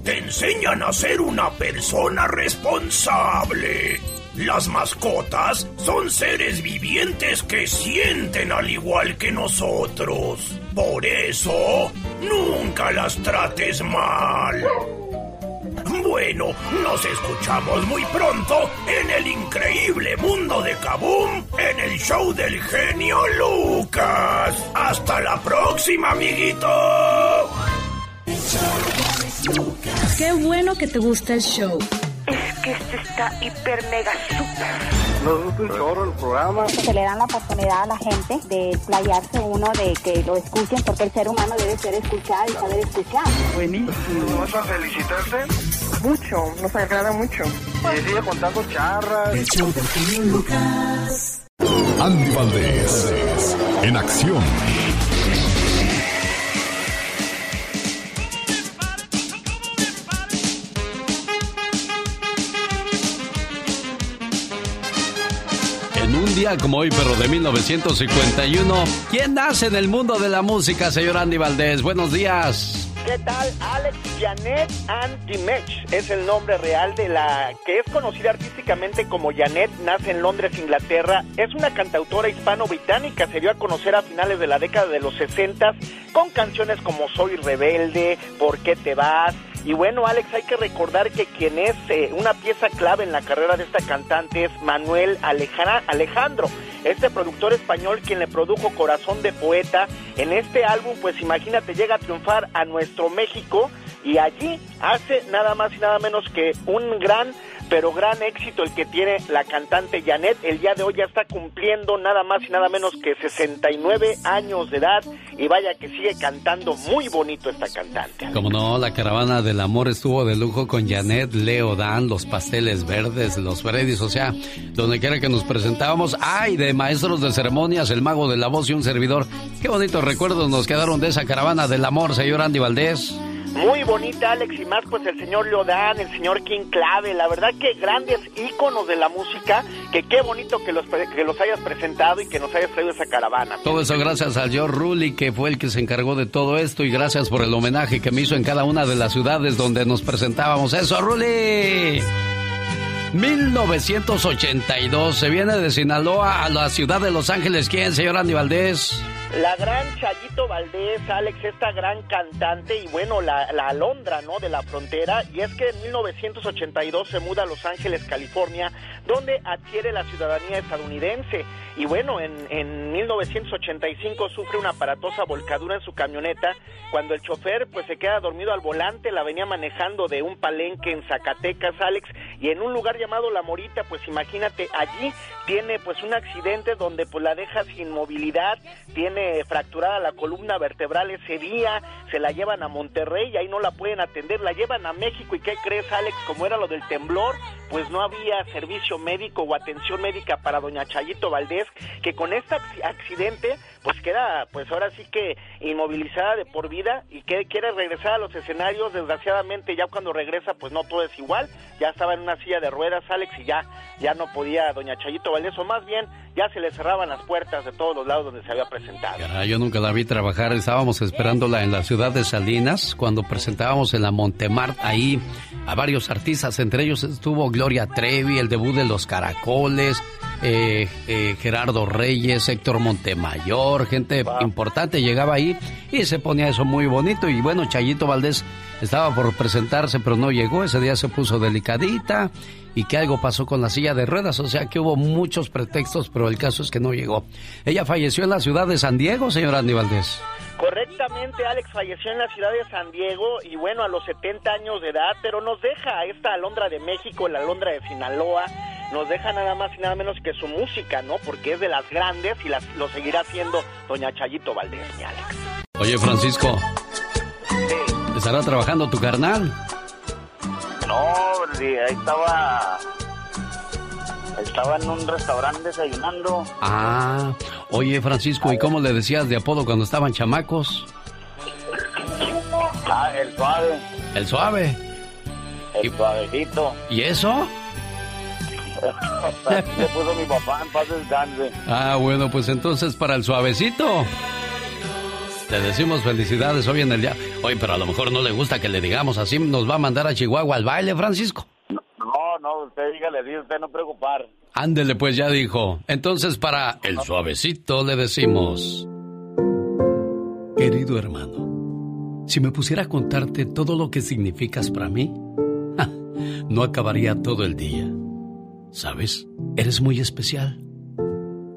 Te enseñan a ser una persona responsable. Las mascotas son seres vivientes que sienten al igual que nosotros. Por eso, nunca las trates mal. Bueno, nos escuchamos muy pronto en el increíble mundo de Kaboom en el show del genio Lucas. Hasta la próxima, amiguito. Qué bueno que te gusta el show. Es que este está hiper mega super. Nos gusta un chorro el programa. Se le dan la oportunidad a la gente de playarse uno, de que lo escuchen, porque el ser humano debe ser escuchado y saber escuchar. Buenísimo. ¿Vas a felicitarte? Mucho, nos agrada mucho. Y sigue contando charras. El show Lucas. Andy Valdés, en acción. Un día como hoy, pero de 1951, ¿quién nace en el mundo de la música, señor Andy Valdés? Buenos días. ¿Qué tal? Alex Janet Ann Dimech es el nombre real de la que es conocida artísticamente como Janet, nace en Londres, Inglaterra. Es una cantautora hispano-británica, se dio a conocer a finales de la década de los 60 con canciones como Soy rebelde, ¿Por qué te vas? Y bueno, Alex, hay que recordar que quien es eh, una pieza clave en la carrera de esta cantante es Manuel Alejara- Alejandro, este productor español quien le produjo Corazón de Poeta. En este álbum, pues imagínate, llega a triunfar a nuestro México y allí hace nada más y nada menos que un gran, pero gran éxito el que tiene la cantante Janet. El día de hoy ya está cumpliendo nada más y nada menos que 69 años de edad y vaya que sigue cantando muy bonito esta cantante. Como no, la caravana del amor estuvo de lujo con Janet, Leo Dan, los pasteles verdes, los Freddys, o sea, donde quiera que nos presentábamos. ¡Ay! De maestros de ceremonias, el mago de la voz y un servidor. Qué bonitos recuerdos nos quedaron de esa caravana del amor, señor Andy Valdés. Muy bonita, Alex, y más pues el señor Leodán, el señor King Clave, la verdad que grandes íconos de la música, que qué bonito que los, que los hayas presentado y que nos hayas traído esa caravana. Todo eso gracias al George Rulli, que fue el que se encargó de todo esto, y gracias por el homenaje que me hizo en cada una de las ciudades donde nos presentábamos. ¡Eso, Rulli! 1982, se viene de Sinaloa a la ciudad de Los Ángeles. ¿Quién, señor Andy Valdés? La gran Chayito Valdés, Alex, esta gran cantante y bueno, la, la alondra, ¿no? De la frontera. Y es que en 1982 se muda a Los Ángeles, California, donde adquiere la ciudadanía estadounidense. Y bueno, en, en 1985 sufre una aparatosa volcadura en su camioneta cuando el chofer pues se queda dormido al volante, la venía manejando de un palenque en Zacatecas, Alex, y en un lugar llamado La Morita, pues imagínate, allí tiene pues un accidente donde pues la deja sin movilidad, tiene fracturada la columna vertebral ese día, se la llevan a Monterrey y ahí no la pueden atender, la llevan a México y ¿qué crees Alex? Como era lo del temblor, pues no había servicio médico o atención médica para doña Chayito Valdés, que con este acci- accidente pues queda pues ahora sí que inmovilizada de por vida y que quiere regresar a los escenarios, desgraciadamente ya cuando regresa pues no todo es igual, ya estaba en una silla de ruedas Alex y ya, ya no podía doña Chayito Valdés o más bien ya se le cerraban las puertas de todos los lados donde se había presentado. Yo nunca la vi trabajar, estábamos esperándola en la ciudad de Salinas cuando presentábamos en la Montemart ahí a varios artistas, entre ellos estuvo Gloria Trevi, el debut de Los Caracoles, eh, eh, Gerardo Reyes, Héctor Montemayor, gente importante llegaba ahí y se ponía eso muy bonito. Y bueno, Chayito Valdés estaba por presentarse pero no llegó, ese día se puso delicadita y que algo pasó con la silla de ruedas, o sea que hubo muchos pretextos, pero el caso es que no llegó. Ella falleció en la ciudad de San Diego, señor Andy Valdés. Correctamente, Alex falleció en la ciudad de San Diego y bueno, a los 70 años de edad, pero nos deja esta Alondra de México, la Alondra de Sinaloa, nos deja nada más y nada menos que su música, ¿no? Porque es de las grandes y las, lo seguirá haciendo doña Chayito Valdés, mi Alex. Oye, Francisco, ¿estará trabajando tu carnal? No, ahí estaba. Estaba en un restaurante desayunando. Ah, oye Francisco, ¿y cómo le decías de apodo cuando estaban chamacos? Ah, el suave. El suave. El suavecito. ¿Y eso? [LAUGHS] Le puso mi papá en paz descanse. Ah, bueno, pues entonces para el suavecito. Te decimos felicidades hoy en el día. Oye, pero a lo mejor no le gusta que le digamos así. Nos va a mandar a Chihuahua al baile, Francisco. No, no, usted dígale, dice usted no preocupar. Ándele, pues ya dijo. Entonces para el suavecito le decimos... Querido hermano, si me pusiera a contarte todo lo que significas para mí, no acabaría todo el día. ¿Sabes? Eres muy especial.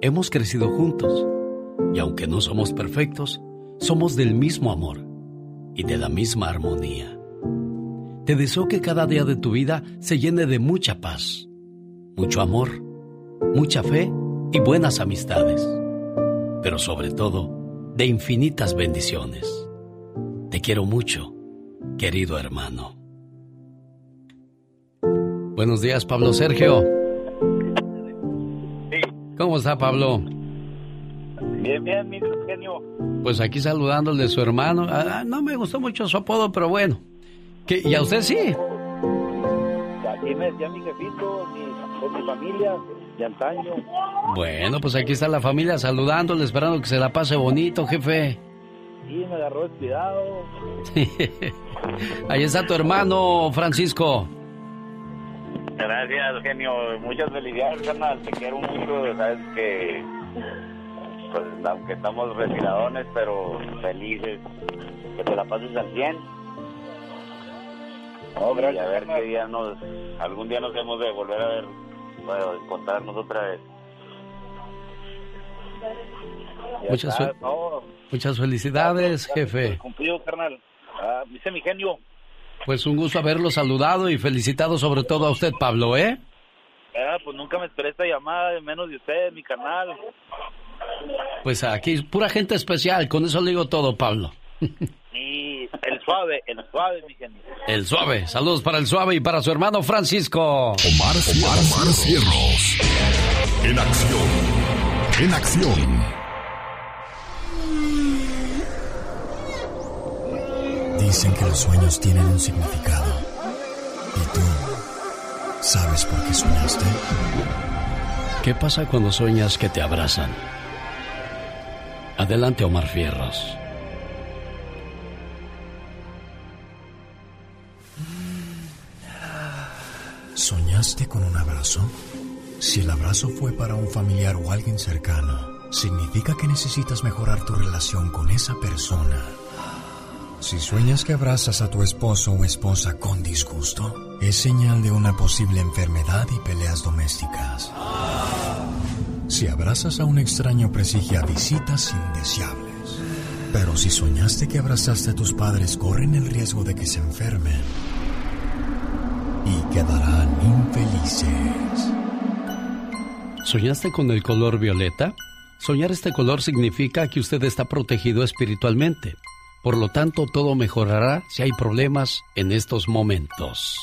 Hemos crecido juntos y aunque no somos perfectos, somos del mismo amor y de la misma armonía. Te deseo que cada día de tu vida se llene de mucha paz, mucho amor, mucha fe y buenas amistades, pero sobre todo de infinitas bendiciones. Te quiero mucho, querido hermano. Buenos días, Pablo Sergio. ¿Cómo está, Pablo? Bien, bien, mi genio. Pues aquí saludándole a su hermano. Ah, no me gustó mucho su apodo, pero bueno. ¿Qué? ¿Y a usted sí? Aquí me decía mi jefito, mi, mi familia, de antaño. Bueno, pues aquí está la familia saludándole, esperando que se la pase bonito, jefe. Sí, me agarró descuidado. [LAUGHS] Ahí está tu hermano, Francisco. Gracias, genio. Muchas felicidades, carnal. Te quiero mucho. Sabes que, pues, aunque estamos retiradones, pero felices. Que te la pases al 100. Oh, y a ver qué día nos. Algún día nos hemos de volver a ver. Bueno, encontrarnos otra vez. Muchas, fe no, muchas felicidades, jefe. Cumplido, carnal. Ah, dice mi genio. Pues un gusto haberlo saludado y felicitado sobre todo a usted, Pablo, ¿eh? Ah, pues nunca me esperé esta llamada, menos de usted, mi canal. Pues aquí, pura gente especial, con eso le digo todo, Pablo. Y el suave, el suave, mi genio. El suave, saludos para el suave y para su hermano Francisco. Omar, Omar, Omar Cierros. En acción. En acción. Dicen que los sueños tienen un significado. ¿Y tú sabes por qué soñaste? ¿Qué pasa cuando sueñas que te abrazan? Adelante, Omar Fierros. ¿Soñaste con un abrazo? Si el abrazo fue para un familiar o alguien cercano, significa que necesitas mejorar tu relación con esa persona. Si sueñas que abrazas a tu esposo o esposa con disgusto, es señal de una posible enfermedad y peleas domésticas. Si abrazas a un extraño presigia visitas indeseables. Pero si soñaste que abrazaste a tus padres, corren el riesgo de que se enfermen y quedarán infelices. ¿Soñaste con el color violeta? Soñar este color significa que usted está protegido espiritualmente. Por lo tanto, todo mejorará si hay problemas en estos momentos.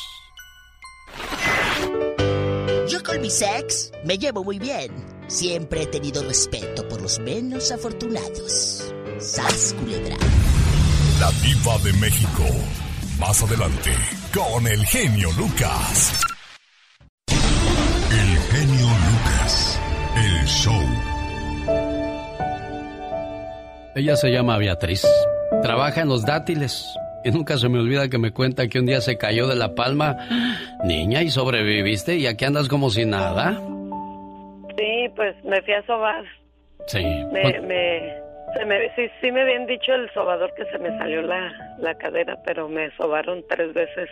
Yo con mi sex me llevo muy bien. Siempre he tenido respeto por los menos afortunados. Sas culebra. La diva de México. Más adelante, con el genio Lucas. El genio Lucas. El show. Ella se llama Beatriz. Trabaja en los dátiles. Y nunca se me olvida que me cuenta que un día se cayó de la palma. [GASPS] Niña, ¿y sobreviviste? ¿Y aquí andas como si nada? Sí, pues me fui a sobar. Sí. Me, me, se me, sí, sí me habían dicho el sobador que se me salió la, la cadera, pero me sobaron tres veces.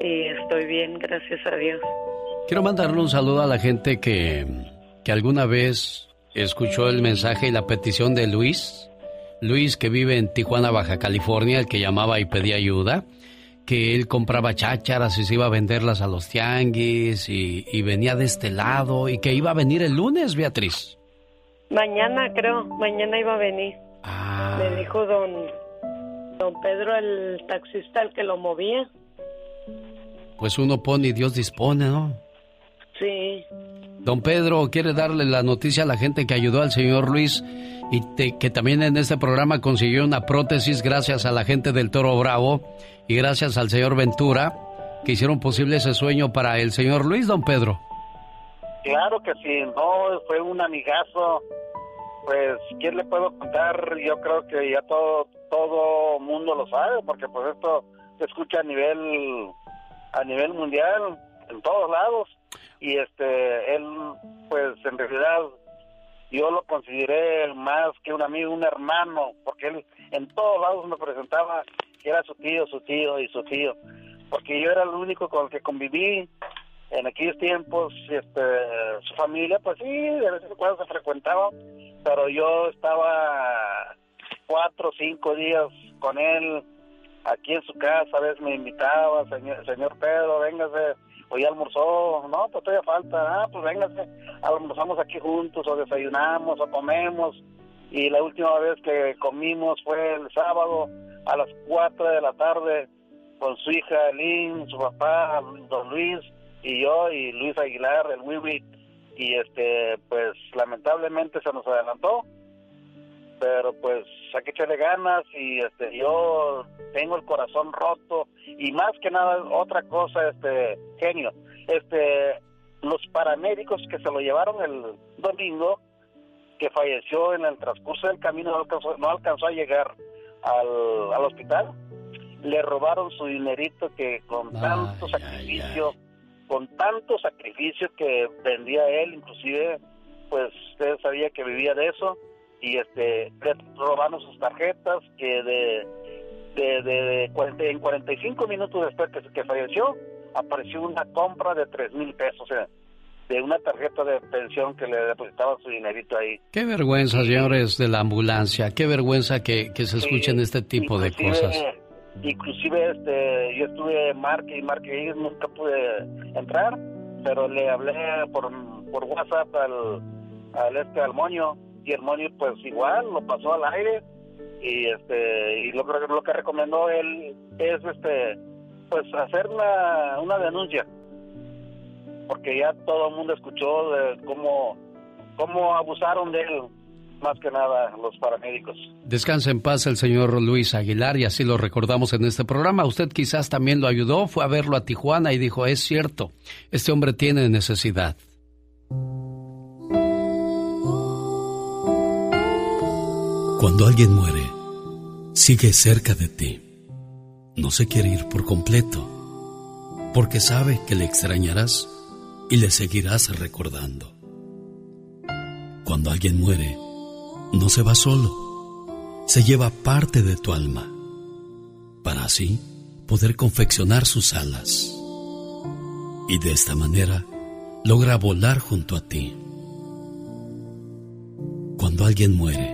Y estoy bien, gracias a Dios. Quiero mandarle un saludo a la gente que, que alguna vez escuchó el mensaje y la petición de Luis. Luis, que vive en Tijuana, Baja California, el que llamaba y pedía ayuda, que él compraba chácharas y se iba a venderlas a los tianguis y, y venía de este lado y que iba a venir el lunes, Beatriz. Mañana, creo, mañana iba a venir. Ah. Me dijo don, don Pedro, el taxista, el que lo movía. pues uno pone y Dios dispone, ¿no? Sí. Don Pedro quiere darle la noticia a la gente que ayudó al señor Luis y que también en este programa consiguió una prótesis gracias a la gente del Toro Bravo y gracias al señor Ventura que hicieron posible ese sueño para el señor Luis, don Pedro. Claro que sí, no, fue un amigazo. Pues, ¿quién le puedo contar? Yo creo que ya todo todo mundo lo sabe, porque pues esto se escucha a nivel a nivel mundial en todos lados y este él pues en realidad yo lo consideré más que un amigo, un hermano, porque él en todos lados me presentaba que era su tío, su tío y su tío, porque yo era el único con el que conviví en aquellos tiempos, este, su familia, pues sí, de vez en cuando se frecuentaba, pero yo estaba cuatro o cinco días con él aquí en su casa, a veces me invitaba, señor, señor Pedro, véngase, hoy almorzó, no, pues todavía falta, ah, pues véngase, almorzamos aquí juntos, o desayunamos, o comemos, y la última vez que comimos fue el sábado a las cuatro de la tarde con su hija Lynn, su papá, don Luis, y yo, y Luis Aguilar, el Wiwi, y este, pues lamentablemente se nos adelantó, pero pues hay que echarle ganas y este yo tengo el corazón roto. Y más que nada otra cosa este genio. Este los paramédicos que se lo llevaron el domingo que falleció en el transcurso del camino no alcanzó, no alcanzó a llegar al, al hospital le robaron su dinerito que con tanto sacrificio con tanto sacrificio que vendía él inclusive pues usted sabía que vivía de eso y este robaron sus tarjetas que de de, de, en 45 minutos después que, que falleció apareció una compra de 3 mil pesos o sea de una tarjeta de pensión que le depositaba su dinerito ahí. Qué vergüenza, señores de la ambulancia, qué vergüenza que, que se escuchen este tipo de cosas. Inclusive este, yo estuve marque y marque y nunca pude entrar, pero le hablé por, por WhatsApp al, al este al moño y el pues igual lo pasó al aire y este y lo, lo que recomendó él es este pues hacer una, una denuncia porque ya todo el mundo escuchó de cómo cómo abusaron de él más que nada los paramédicos. Descansa en paz el señor Luis Aguilar y así lo recordamos en este programa. Usted quizás también lo ayudó, fue a verlo a Tijuana y dijo, es cierto, este hombre tiene necesidad. Cuando alguien muere, sigue cerca de ti. No se quiere ir por completo, porque sabe que le extrañarás y le seguirás recordando. Cuando alguien muere, no se va solo, se lleva parte de tu alma, para así poder confeccionar sus alas. Y de esta manera logra volar junto a ti. Cuando alguien muere,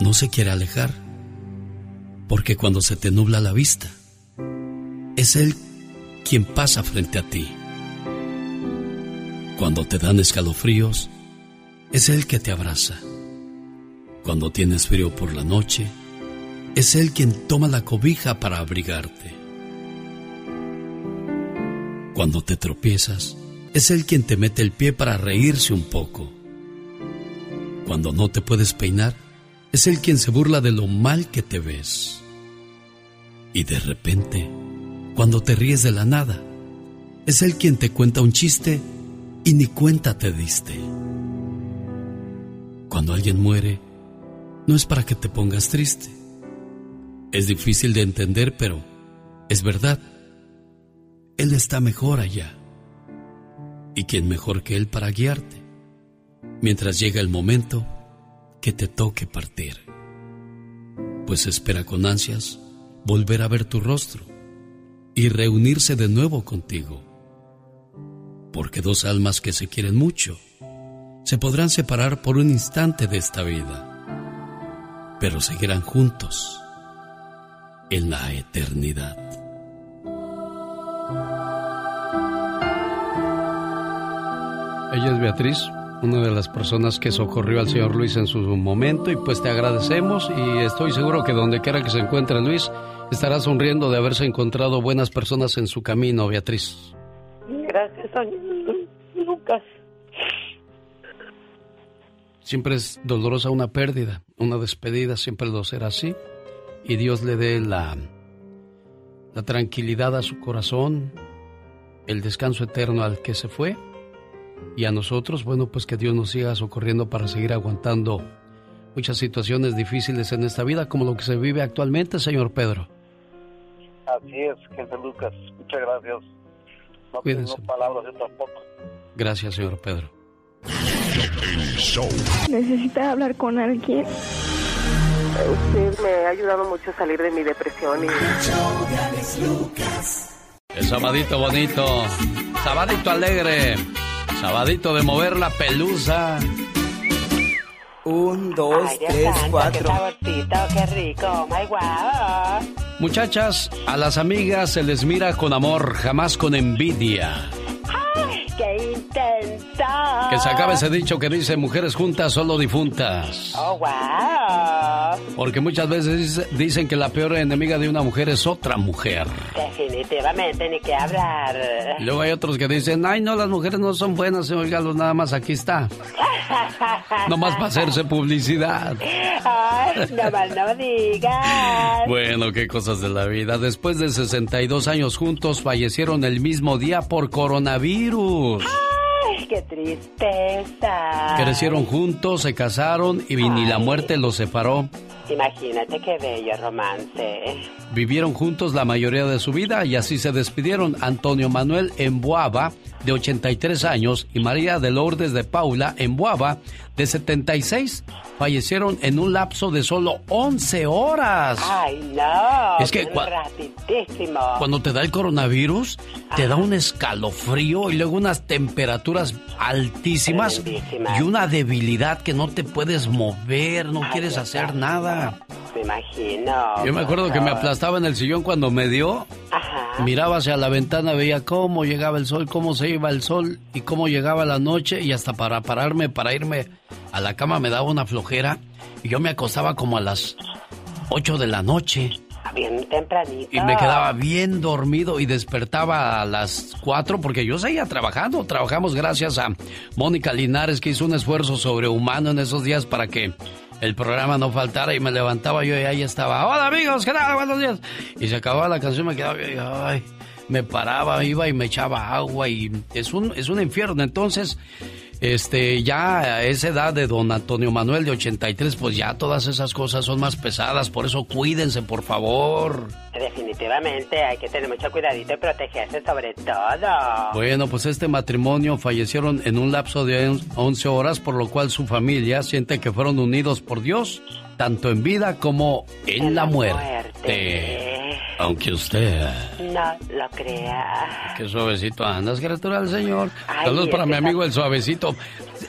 no se quiere alejar, porque cuando se te nubla la vista, es Él quien pasa frente a ti. Cuando te dan escalofríos, es Él que te abraza. Cuando tienes frío por la noche, es Él quien toma la cobija para abrigarte. Cuando te tropiezas, es Él quien te mete el pie para reírse un poco. Cuando no te puedes peinar, es Él quien se burla de lo mal que te ves. Y de repente, cuando te ríes de la nada, es Él quien te cuenta un chiste y ni cuenta te diste. Cuando alguien muere, no es para que te pongas triste. Es difícil de entender, pero es verdad. Él está mejor allá. ¿Y quién mejor que Él para guiarte? Mientras llega el momento que te toque partir, pues espera con ansias volver a ver tu rostro y reunirse de nuevo contigo. Porque dos almas que se quieren mucho se podrán separar por un instante de esta vida, pero seguirán juntos en la eternidad. Ella es Beatriz, una de las personas que socorrió al señor Luis en su momento y pues te agradecemos y estoy seguro que donde quiera que se encuentre Luis estará sonriendo de haberse encontrado buenas personas en su camino, Beatriz. Gracias, Lucas. Siempre es dolorosa una pérdida, una despedida, siempre lo será así. Y Dios le dé la, la tranquilidad a su corazón, el descanso eterno al que se fue. Y a nosotros, bueno, pues que Dios nos siga socorriendo para seguir aguantando muchas situaciones difíciles en esta vida, como lo que se vive actualmente, señor Pedro. Así es, Jesús Lucas. Muchas gracias. No tengo palabras yo tampoco. Gracias, señor Pedro. Necesita hablar con alguien. Usted me ha ayudado mucho a salir de mi depresión y... El sabadito bonito, sabadito alegre, sabadito de mover la pelusa. Un, dos, tres, cuatro. Qué qué rico, my wow. Muchachas, a las amigas se les mira con amor, jamás con envidia. ¡Qué intensa! Que se acabe ese dicho que dice mujeres juntas, solo difuntas. ¡Oh, wow! Porque muchas veces dicen que la peor enemiga de una mujer es otra mujer. Definitivamente, ni que hablar. luego hay otros que dicen, ay, no, las mujeres no son buenas, oígalo, nada más aquí está. [LAUGHS] no más para hacerse publicidad. Ay, no mal no digas. [LAUGHS] Bueno, qué cosas de la vida. Después de 62 años juntos, fallecieron el mismo día por coronavirus. ¡Ay, qué tristeza! Crecieron juntos, se casaron y ni la muerte los separó. Imagínate qué bello romance. Vivieron juntos la mayoría de su vida y así se despidieron Antonio Manuel Emboaba, de 83 años, y María de Lourdes de Paula Emboaba, de 76. Fallecieron en un lapso de solo 11 horas. ¡Ay, no! Es que cuando te da el coronavirus, te da un escalofrío y luego unas temperaturas altísimas y una debilidad que no te puedes mover, no quieres hacer nada. Me imagino. Yo me acuerdo que me aplastaba en el sillón cuando me dio. Ajá. Miraba hacia la ventana, veía cómo llegaba el sol, cómo se iba el sol y cómo llegaba la noche y hasta para pararme, para irme a la cama me daba una flojera y yo me acostaba como a las 8 de la noche. Bien tempranito. Y me quedaba bien dormido y despertaba a las 4 porque yo seguía trabajando. Trabajamos gracias a Mónica Linares que hizo un esfuerzo sobrehumano en esos días para que el programa no faltara y me levantaba yo y ahí estaba. Hola amigos, ¿qué tal? Buenos días. Y se acababa la canción, me quedaba, ay, me paraba, iba y me echaba agua y es un, es un infierno. Entonces, este, ya a esa edad de don Antonio Manuel de 83, pues ya todas esas cosas son más pesadas, por eso cuídense, por favor. Definitivamente, hay que tener mucho cuidadito y protegerse sobre todo. Bueno, pues este matrimonio fallecieron en un lapso de 11 horas, por lo cual su familia siente que fueron unidos por Dios, tanto en vida como en, la, muerte. Aunque usted... No lo crea. Qué suavecito andas, criatura del Señor. Saludos para mi amigo el suavecito.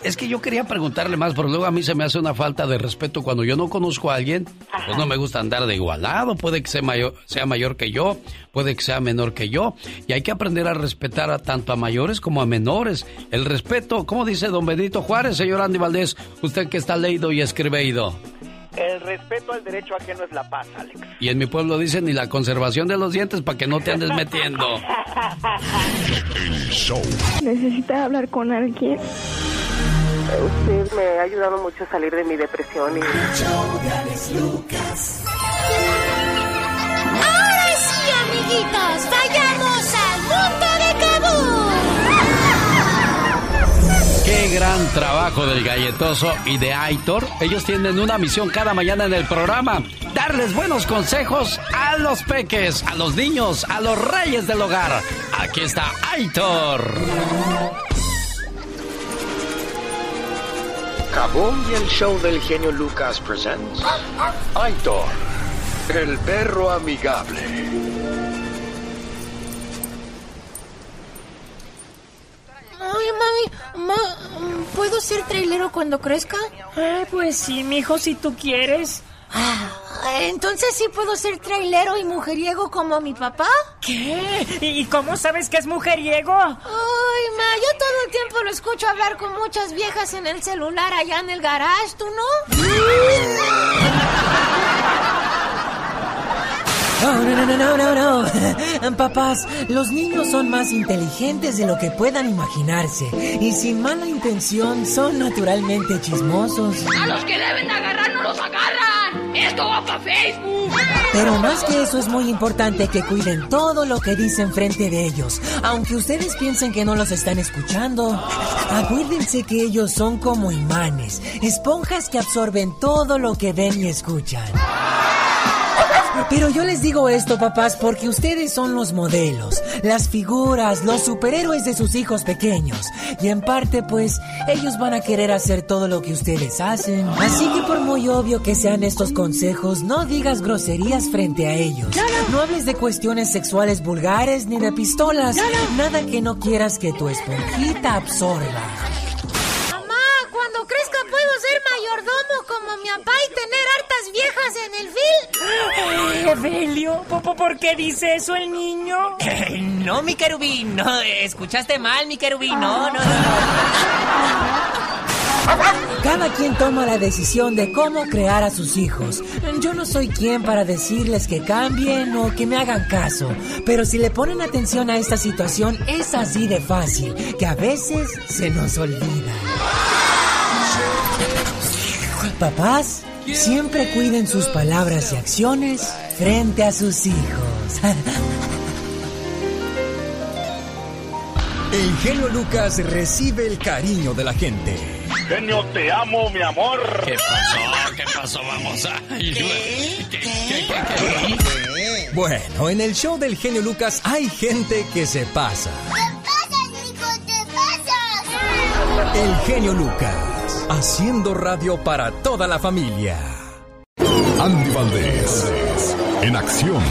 Es que yo quería preguntarle más, pero luego a mí se me hace una falta de respeto cuando yo no conozco a alguien. Pues no me gusta andar de igualado. Puede que sea mayor, sea mayor que yo, puede que sea menor que yo. Y hay que aprender a respetar a tanto a mayores como a menores. El respeto, ¿cómo dice don Benito Juárez, señor Andy Valdés? Usted que está leído y escribido. El respeto al derecho ajeno es la paz, Alex. Y en mi pueblo dicen ni la conservación de los dientes para que no te andes metiendo. Necesita hablar con alguien. Usted me ha ayudado mucho a salir de mi depresión y... Ahora sí, amiguitos, vayamos al mundo Qué gran trabajo del galletoso y de Aitor. Ellos tienen una misión cada mañana en el programa. Darles buenos consejos a los peques, a los niños, a los reyes del hogar. Aquí está Aitor. Kaboom y el show del genio Lucas presents Aitor, el perro amigable. Mami, ¿puedo ser trailero cuando crezca? pues sí, mijo, si tú quieres. Ah, entonces sí puedo ser trailero y mujeriego como mi papá. ¿Qué? ¿Y cómo sabes que es mujeriego? Ay, ma, yo todo el tiempo lo escucho hablar con muchas viejas en el celular allá en el garage, ¿tú no? No, no, no, no, no, no. [LAUGHS] Papás, los niños son más inteligentes de lo que puedan imaginarse. Y sin mala intención, son naturalmente chismosos. A los que deben agarrar no los agarran. Esto va para Facebook. Pero más que eso es muy importante que cuiden todo lo que dicen frente de ellos. Aunque ustedes piensen que no los están escuchando. Acuérdense que ellos son como imanes, esponjas que absorben todo lo que ven y escuchan. Pero yo les digo esto, papás, porque ustedes son los modelos, las figuras, los superhéroes de sus hijos pequeños. Y en parte, pues, ellos van a querer hacer todo lo que ustedes hacen. Así que por muy obvio que sean estos consejos, no digas groserías frente a ellos. No hables de cuestiones sexuales vulgares ni de pistolas. Nada que no quieras que tu esponjita absorba. Mamá, cuando crezca puedo ser mayordomo como mi papá y tener viejas en el film. Evelio, ¿por qué dice eso el niño? [LAUGHS] no, mi querubín, no, escuchaste mal, mi querubín, no, no, no. Cada quien toma la decisión de cómo crear a sus hijos. Yo no soy quien para decirles que cambien o que me hagan caso, pero si le ponen atención a esta situación es así de fácil, que a veces se nos olvida. Papás, siempre cuiden sus palabras y acciones frente a sus hijos. El genio Lucas recibe el cariño de la gente. Genio, te amo, mi amor. ¿Qué pasó? ¿Qué pasó? Vamos a... Bueno, en el show del genio Lucas hay gente que se pasa. ¡Te pasas, El genio Lucas, haciendo radio para toda la familia. Andy Valdés, en acción.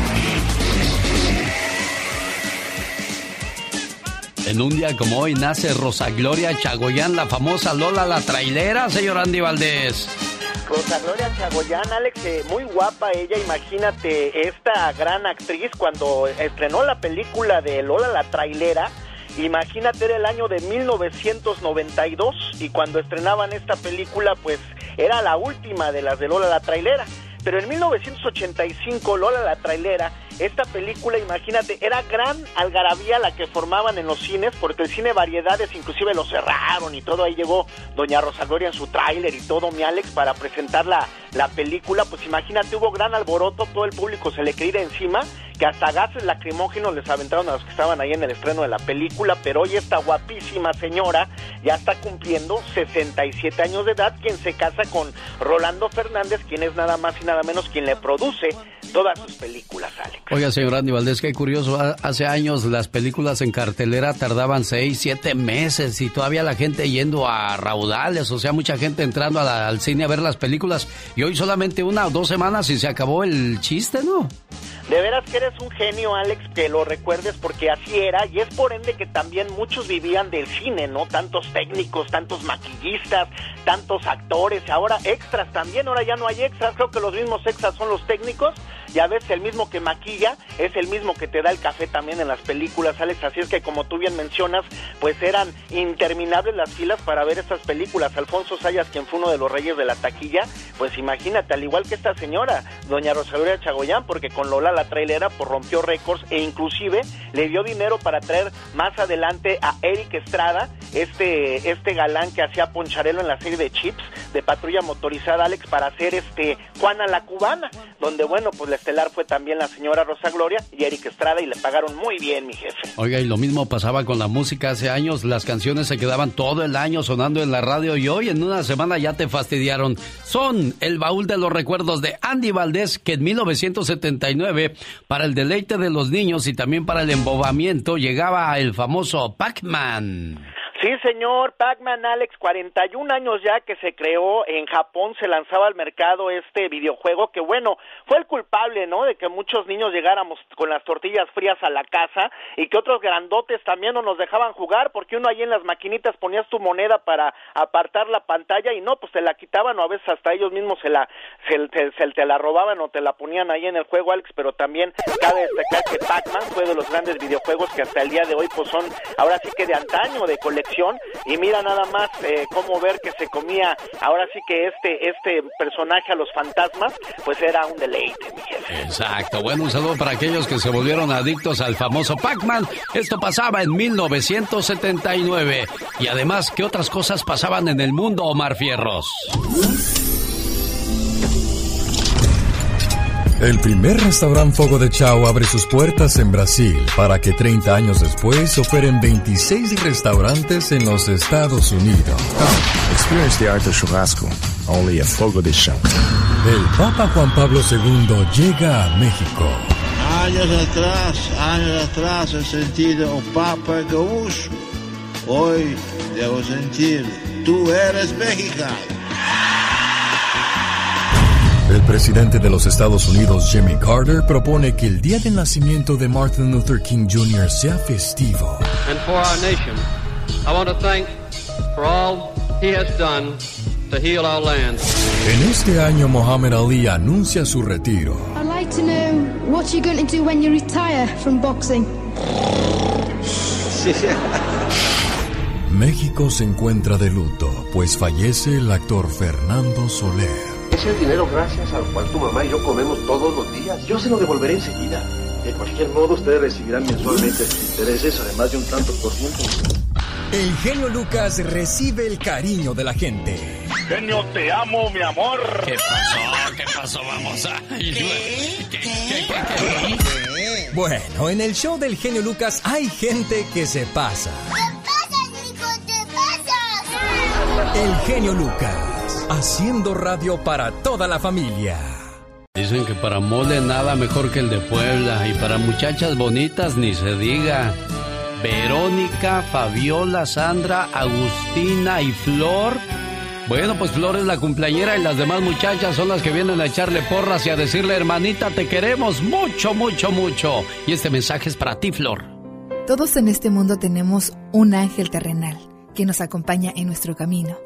En un día como hoy nace Rosa Gloria Chagoyán, la famosa Lola la trailera, señor Andy Valdés. Rosa Gloria Chagoyán, Alex, eh, muy guapa ella, imagínate, esta gran actriz cuando estrenó la película de Lola la trailera, imagínate era el año de 1992 y cuando estrenaban esta película pues era la última de las de Lola la trailera. Pero en 1985 Lola la trailera esta película, imagínate, era gran algarabía la que formaban en los cines, porque el cine Variedades inclusive lo cerraron y todo. Ahí llegó Doña Rosa Gloria en su tráiler y todo, mi Alex, para presentar la, la película. Pues imagínate, hubo gran alboroto, todo el público se le quería encima, que hasta gases lacrimógenos les aventaron a los que estaban ahí en el estreno de la película. Pero hoy esta guapísima señora ya está cumpliendo 67 años de edad, quien se casa con Rolando Fernández, quien es nada más y nada menos quien le produce todas sus películas, Alex. Oiga, señor Andy Valdés, qué curioso. Hace años las películas en cartelera tardaban seis, siete meses y todavía la gente yendo a raudales, o sea, mucha gente entrando al cine a ver las películas y hoy solamente una o dos semanas y se acabó el chiste, ¿no? De veras que eres un genio, Alex, que lo recuerdes porque así era y es por ende que también muchos vivían del cine, ¿no? Tantos técnicos, tantos maquillistas, tantos actores, ahora extras también, ahora ya no hay extras, creo que los mismos extras son los técnicos y a veces el mismo que maquilla es el mismo que te da el café también en las películas, Alex, así es que como tú bien mencionas, pues eran interminables las filas para ver estas películas. Alfonso Sayas, quien fue uno de los reyes de la taquilla, pues imagínate, al igual que esta señora, doña Rosalía Chagoyán, porque con Lola la trailera pues rompió récords e inclusive le dio dinero para traer más adelante a Eric Estrada, este, este galán que hacía Poncharelo en la serie de Chips de patrulla motorizada, Alex, para hacer este Juana la Cubana, donde bueno, pues la estelar fue también la señora Rosa Gloria y Eric Estrada y le pagaron muy bien, mi jefe. Oiga, y lo mismo pasaba con la música hace años, las canciones se quedaban todo el año sonando en la radio y hoy en una semana ya te fastidiaron. Son el baúl de los recuerdos de Andy Valdés que en 1979 para el deleite de los niños y también para el embobamiento llegaba el famoso Pac-Man. Sí, señor, Pac-Man Alex, 41 años ya que se creó en Japón, se lanzaba al mercado este videojuego que bueno, fue el culpable, ¿no? De que muchos niños llegáramos con las tortillas frías a la casa y que otros grandotes también no nos dejaban jugar porque uno ahí en las maquinitas ponías tu moneda para apartar la pantalla y no, pues te la quitaban o a veces hasta ellos mismos se la se, te la robaban o te la ponían ahí en el juego, Alex, pero también cabe destacar que Pac-Man fue de los grandes videojuegos que hasta el día de hoy pues son ahora sí que de antaño, de colección y mira nada más eh, cómo ver que se comía ahora sí que este este personaje a los fantasmas pues era un deleite mi jefe. exacto. Bueno un saludo para aquellos que se volvieron adictos al famoso Pac-Man. Esto pasaba en 1979 y además qué otras cosas pasaban en el mundo Omar Fierros El primer restaurante Fogo de Chao abre sus puertas en Brasil para que 30 años después operen 26 restaurantes en los Estados Unidos. Experience the art of churrasco, only a Fogo de Chao. El Papa Juan Pablo II llega a México. Años atrás, años atrás he sentido un Papa gaúcho. Hoy debo sentir, tú eres mexicano. El presidente de los Estados Unidos, Jimmy Carter, propone que el día del nacimiento de Martin Luther King Jr. sea festivo. And for our nation, I want to thank for all he has done to heal our land. En este año, Muhammad Ali anuncia su retiro. I'd like to know what you're going to do when you retire from boxing. México se encuentra de luto, pues fallece el actor Fernando Soler. Es el dinero gracias al cual tu mamá y yo comemos todos los días. Yo se lo devolveré enseguida. De cualquier modo, ustedes recibirán mensualmente intereses, además de un tanto por ciento. El genio Lucas recibe el cariño de la gente. Genio, te amo, mi amor. ¿Qué pasó? ¿Qué pasó? Vamos a... Bueno, en el show del genio Lucas hay gente que se pasa. ¿Qué pasa, hijo? ¿Qué pasa? El genio Lucas, haciendo radio para toda la familia. Dicen que para mole nada mejor que el de Puebla y para muchachas bonitas ni se diga. Verónica, Fabiola, Sandra, Agustina y Flor. Bueno, pues Flor es la cumpleañera y las demás muchachas son las que vienen a echarle porras y a decirle, hermanita, te queremos mucho, mucho, mucho. Y este mensaje es para ti, Flor. Todos en este mundo tenemos un ángel terrenal que nos acompaña en nuestro camino.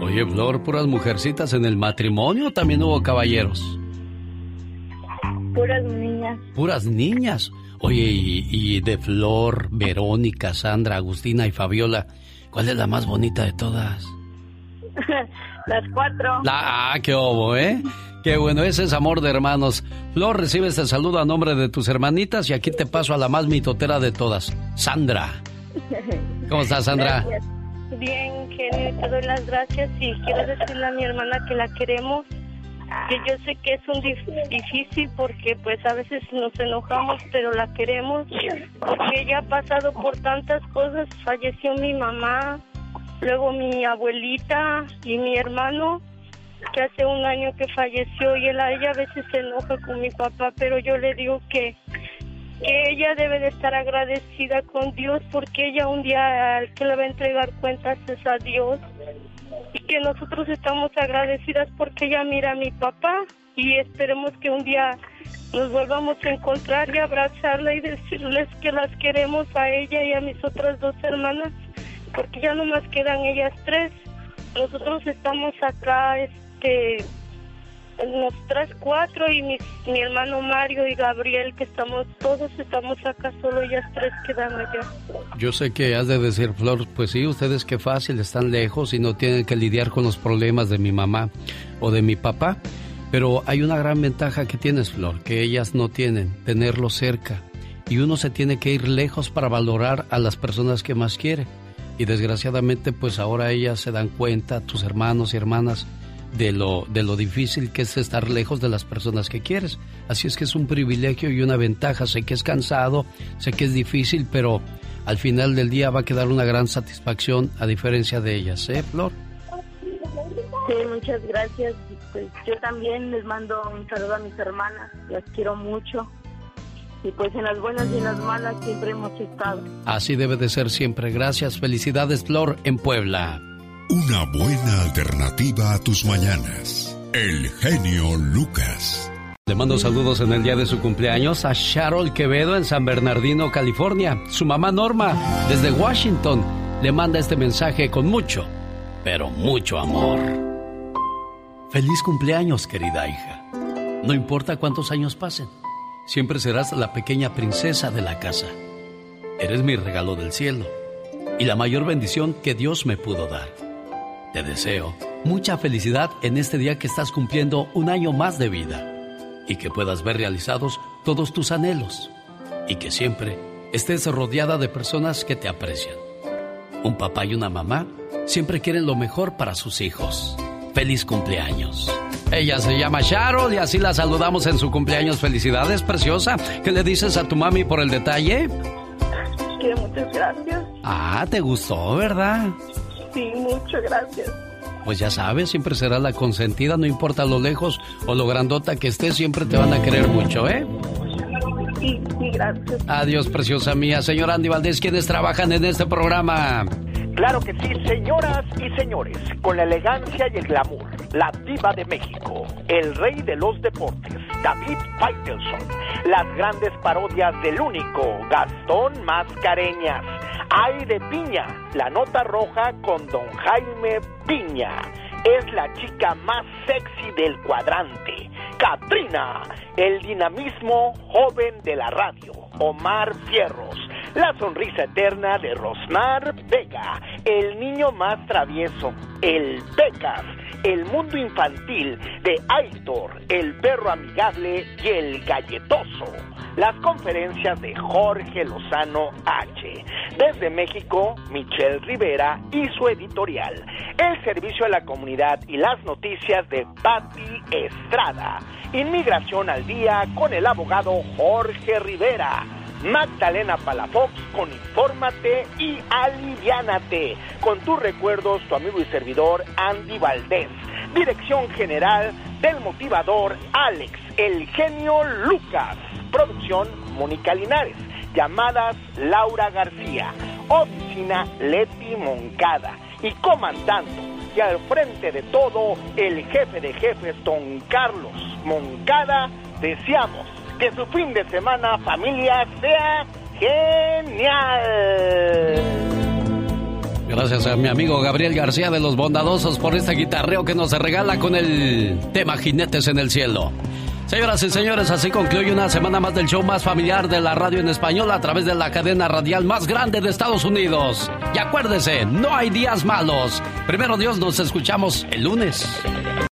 Oye, Flor, puras mujercitas en el matrimonio, también hubo caballeros. Puras niñas. Puras niñas. Oye, y, y, de Flor, Verónica, Sandra, Agustina y Fabiola, ¿cuál es la más bonita de todas? [LAUGHS] Las cuatro. La, ah, qué obo, ¿eh? Qué bueno, ese es amor de hermanos. Flor, recibe este saludo a nombre de tus hermanitas y aquí te paso a la más mitotera de todas, Sandra. [LAUGHS] ¿Cómo estás, Sandra? Gracias. Bien, genio, te doy las gracias y quiero decirle a mi hermana que la queremos, que yo sé que es un dif difícil porque pues a veces nos enojamos, pero la queremos porque ella ha pasado por tantas cosas, falleció mi mamá, luego mi abuelita y mi hermano que hace un año que falleció y él, ella a veces se enoja con mi papá, pero yo le digo que que ella debe de estar agradecida con Dios porque ella un día al que le va a entregar cuentas es a Dios. Y que nosotros estamos agradecidas porque ella mira a mi papá y esperemos que un día nos volvamos a encontrar y abrazarla y decirles que las queremos a ella y a mis otras dos hermanas porque ya no más quedan ellas tres. Nosotros estamos acá este nosotras cuatro y mi, mi hermano Mario y Gabriel, que estamos, todos estamos acá, solo ellas tres quedan allá. Yo sé que has de decir, Flor, pues sí, ustedes qué fácil, están lejos y no tienen que lidiar con los problemas de mi mamá o de mi papá. Pero hay una gran ventaja que tienes, Flor, que ellas no tienen, tenerlo cerca. Y uno se tiene que ir lejos para valorar a las personas que más quiere. y desgraciadamente pues ahora ellas se dan cuenta, tus hermanos y hermanas, de lo, de lo difícil que es estar lejos de las personas que quieres. Así es que es un privilegio y una ventaja. Sé que es cansado, sé que es difícil, pero al final del día va a quedar una gran satisfacción a diferencia de ellas, ¿eh, Flor? Sí, muchas gracias. Pues yo también les mando un saludo a mis hermanas, las quiero mucho. Y pues en las buenas y en las malas siempre hemos estado. Así debe de ser siempre. Gracias. Felicidades, Flor, en Puebla. Una buena alternativa a tus mañanas. El genio Lucas. Le mando saludos en el día de su cumpleaños a Sharon Quevedo en San Bernardino, California. Su mamá Norma, desde Washington, le manda este mensaje con mucho, pero mucho amor. Feliz cumpleaños, querida hija. No importa cuántos años pasen, siempre serás la pequeña princesa de la casa. Eres mi regalo del cielo y la mayor bendición que Dios me pudo dar. Te deseo mucha felicidad en este día que estás cumpliendo un año más de vida y que puedas ver realizados todos tus anhelos y que siempre estés rodeada de personas que te aprecian. Un papá y una mamá siempre quieren lo mejor para sus hijos. Feliz cumpleaños. Ella se llama Sharon y así la saludamos en su cumpleaños. Felicidades, preciosa. ¿Qué le dices a tu mami por el detalle? Que muchas gracias. Ah, te gustó, ¿verdad? Sí, muchas gracias. Pues ya sabes, siempre será la consentida, no importa lo lejos o lo grandota que estés, siempre te van a querer mucho, ¿eh? Sí, sí, gracias. Adiós, preciosa mía. Señor Andy Valdés, ¿quiénes trabajan en este programa? Claro que sí, señoras y señores, con la elegancia y el glamour, la diva de México, el rey de los deportes, David Faitelson, las grandes parodias del único Gastón Mascareñas, Ay de Piña, la nota roja con don Jaime Piña. Es la chica más sexy del cuadrante. Katrina, el dinamismo joven de la radio. Omar Fierros, la sonrisa eterna de Rosmar Vega, el niño más travieso, el Pecas, el mundo infantil de Aitor, el perro amigable y el galletoso. Las conferencias de Jorge Lozano H. Desde México, Michelle Rivera y su editorial. El servicio a la comunidad y las noticias de Patti Estrada. Inmigración al día con el abogado Jorge Rivera. Magdalena Palafox con Infórmate y Aliviánate. Con tus recuerdos, tu amigo y servidor Andy Valdés. Dirección General del Motivador Alex, el genio Lucas. Producción Mónica Linares. Llamadas Laura García. Oficina Leti Moncada. Y comandando y al frente de todo el jefe de jefes, don Carlos Moncada, deseamos que su fin de semana familia sea genial. Gracias a mi amigo Gabriel García de los Bondadosos por este guitarreo que nos regala con el tema Jinetes en el Cielo. Señoras y señores, así concluye una semana más del show más familiar de la radio en español a través de la cadena radial más grande de Estados Unidos. Y acuérdese, no hay días malos. Primero Dios, nos escuchamos el lunes.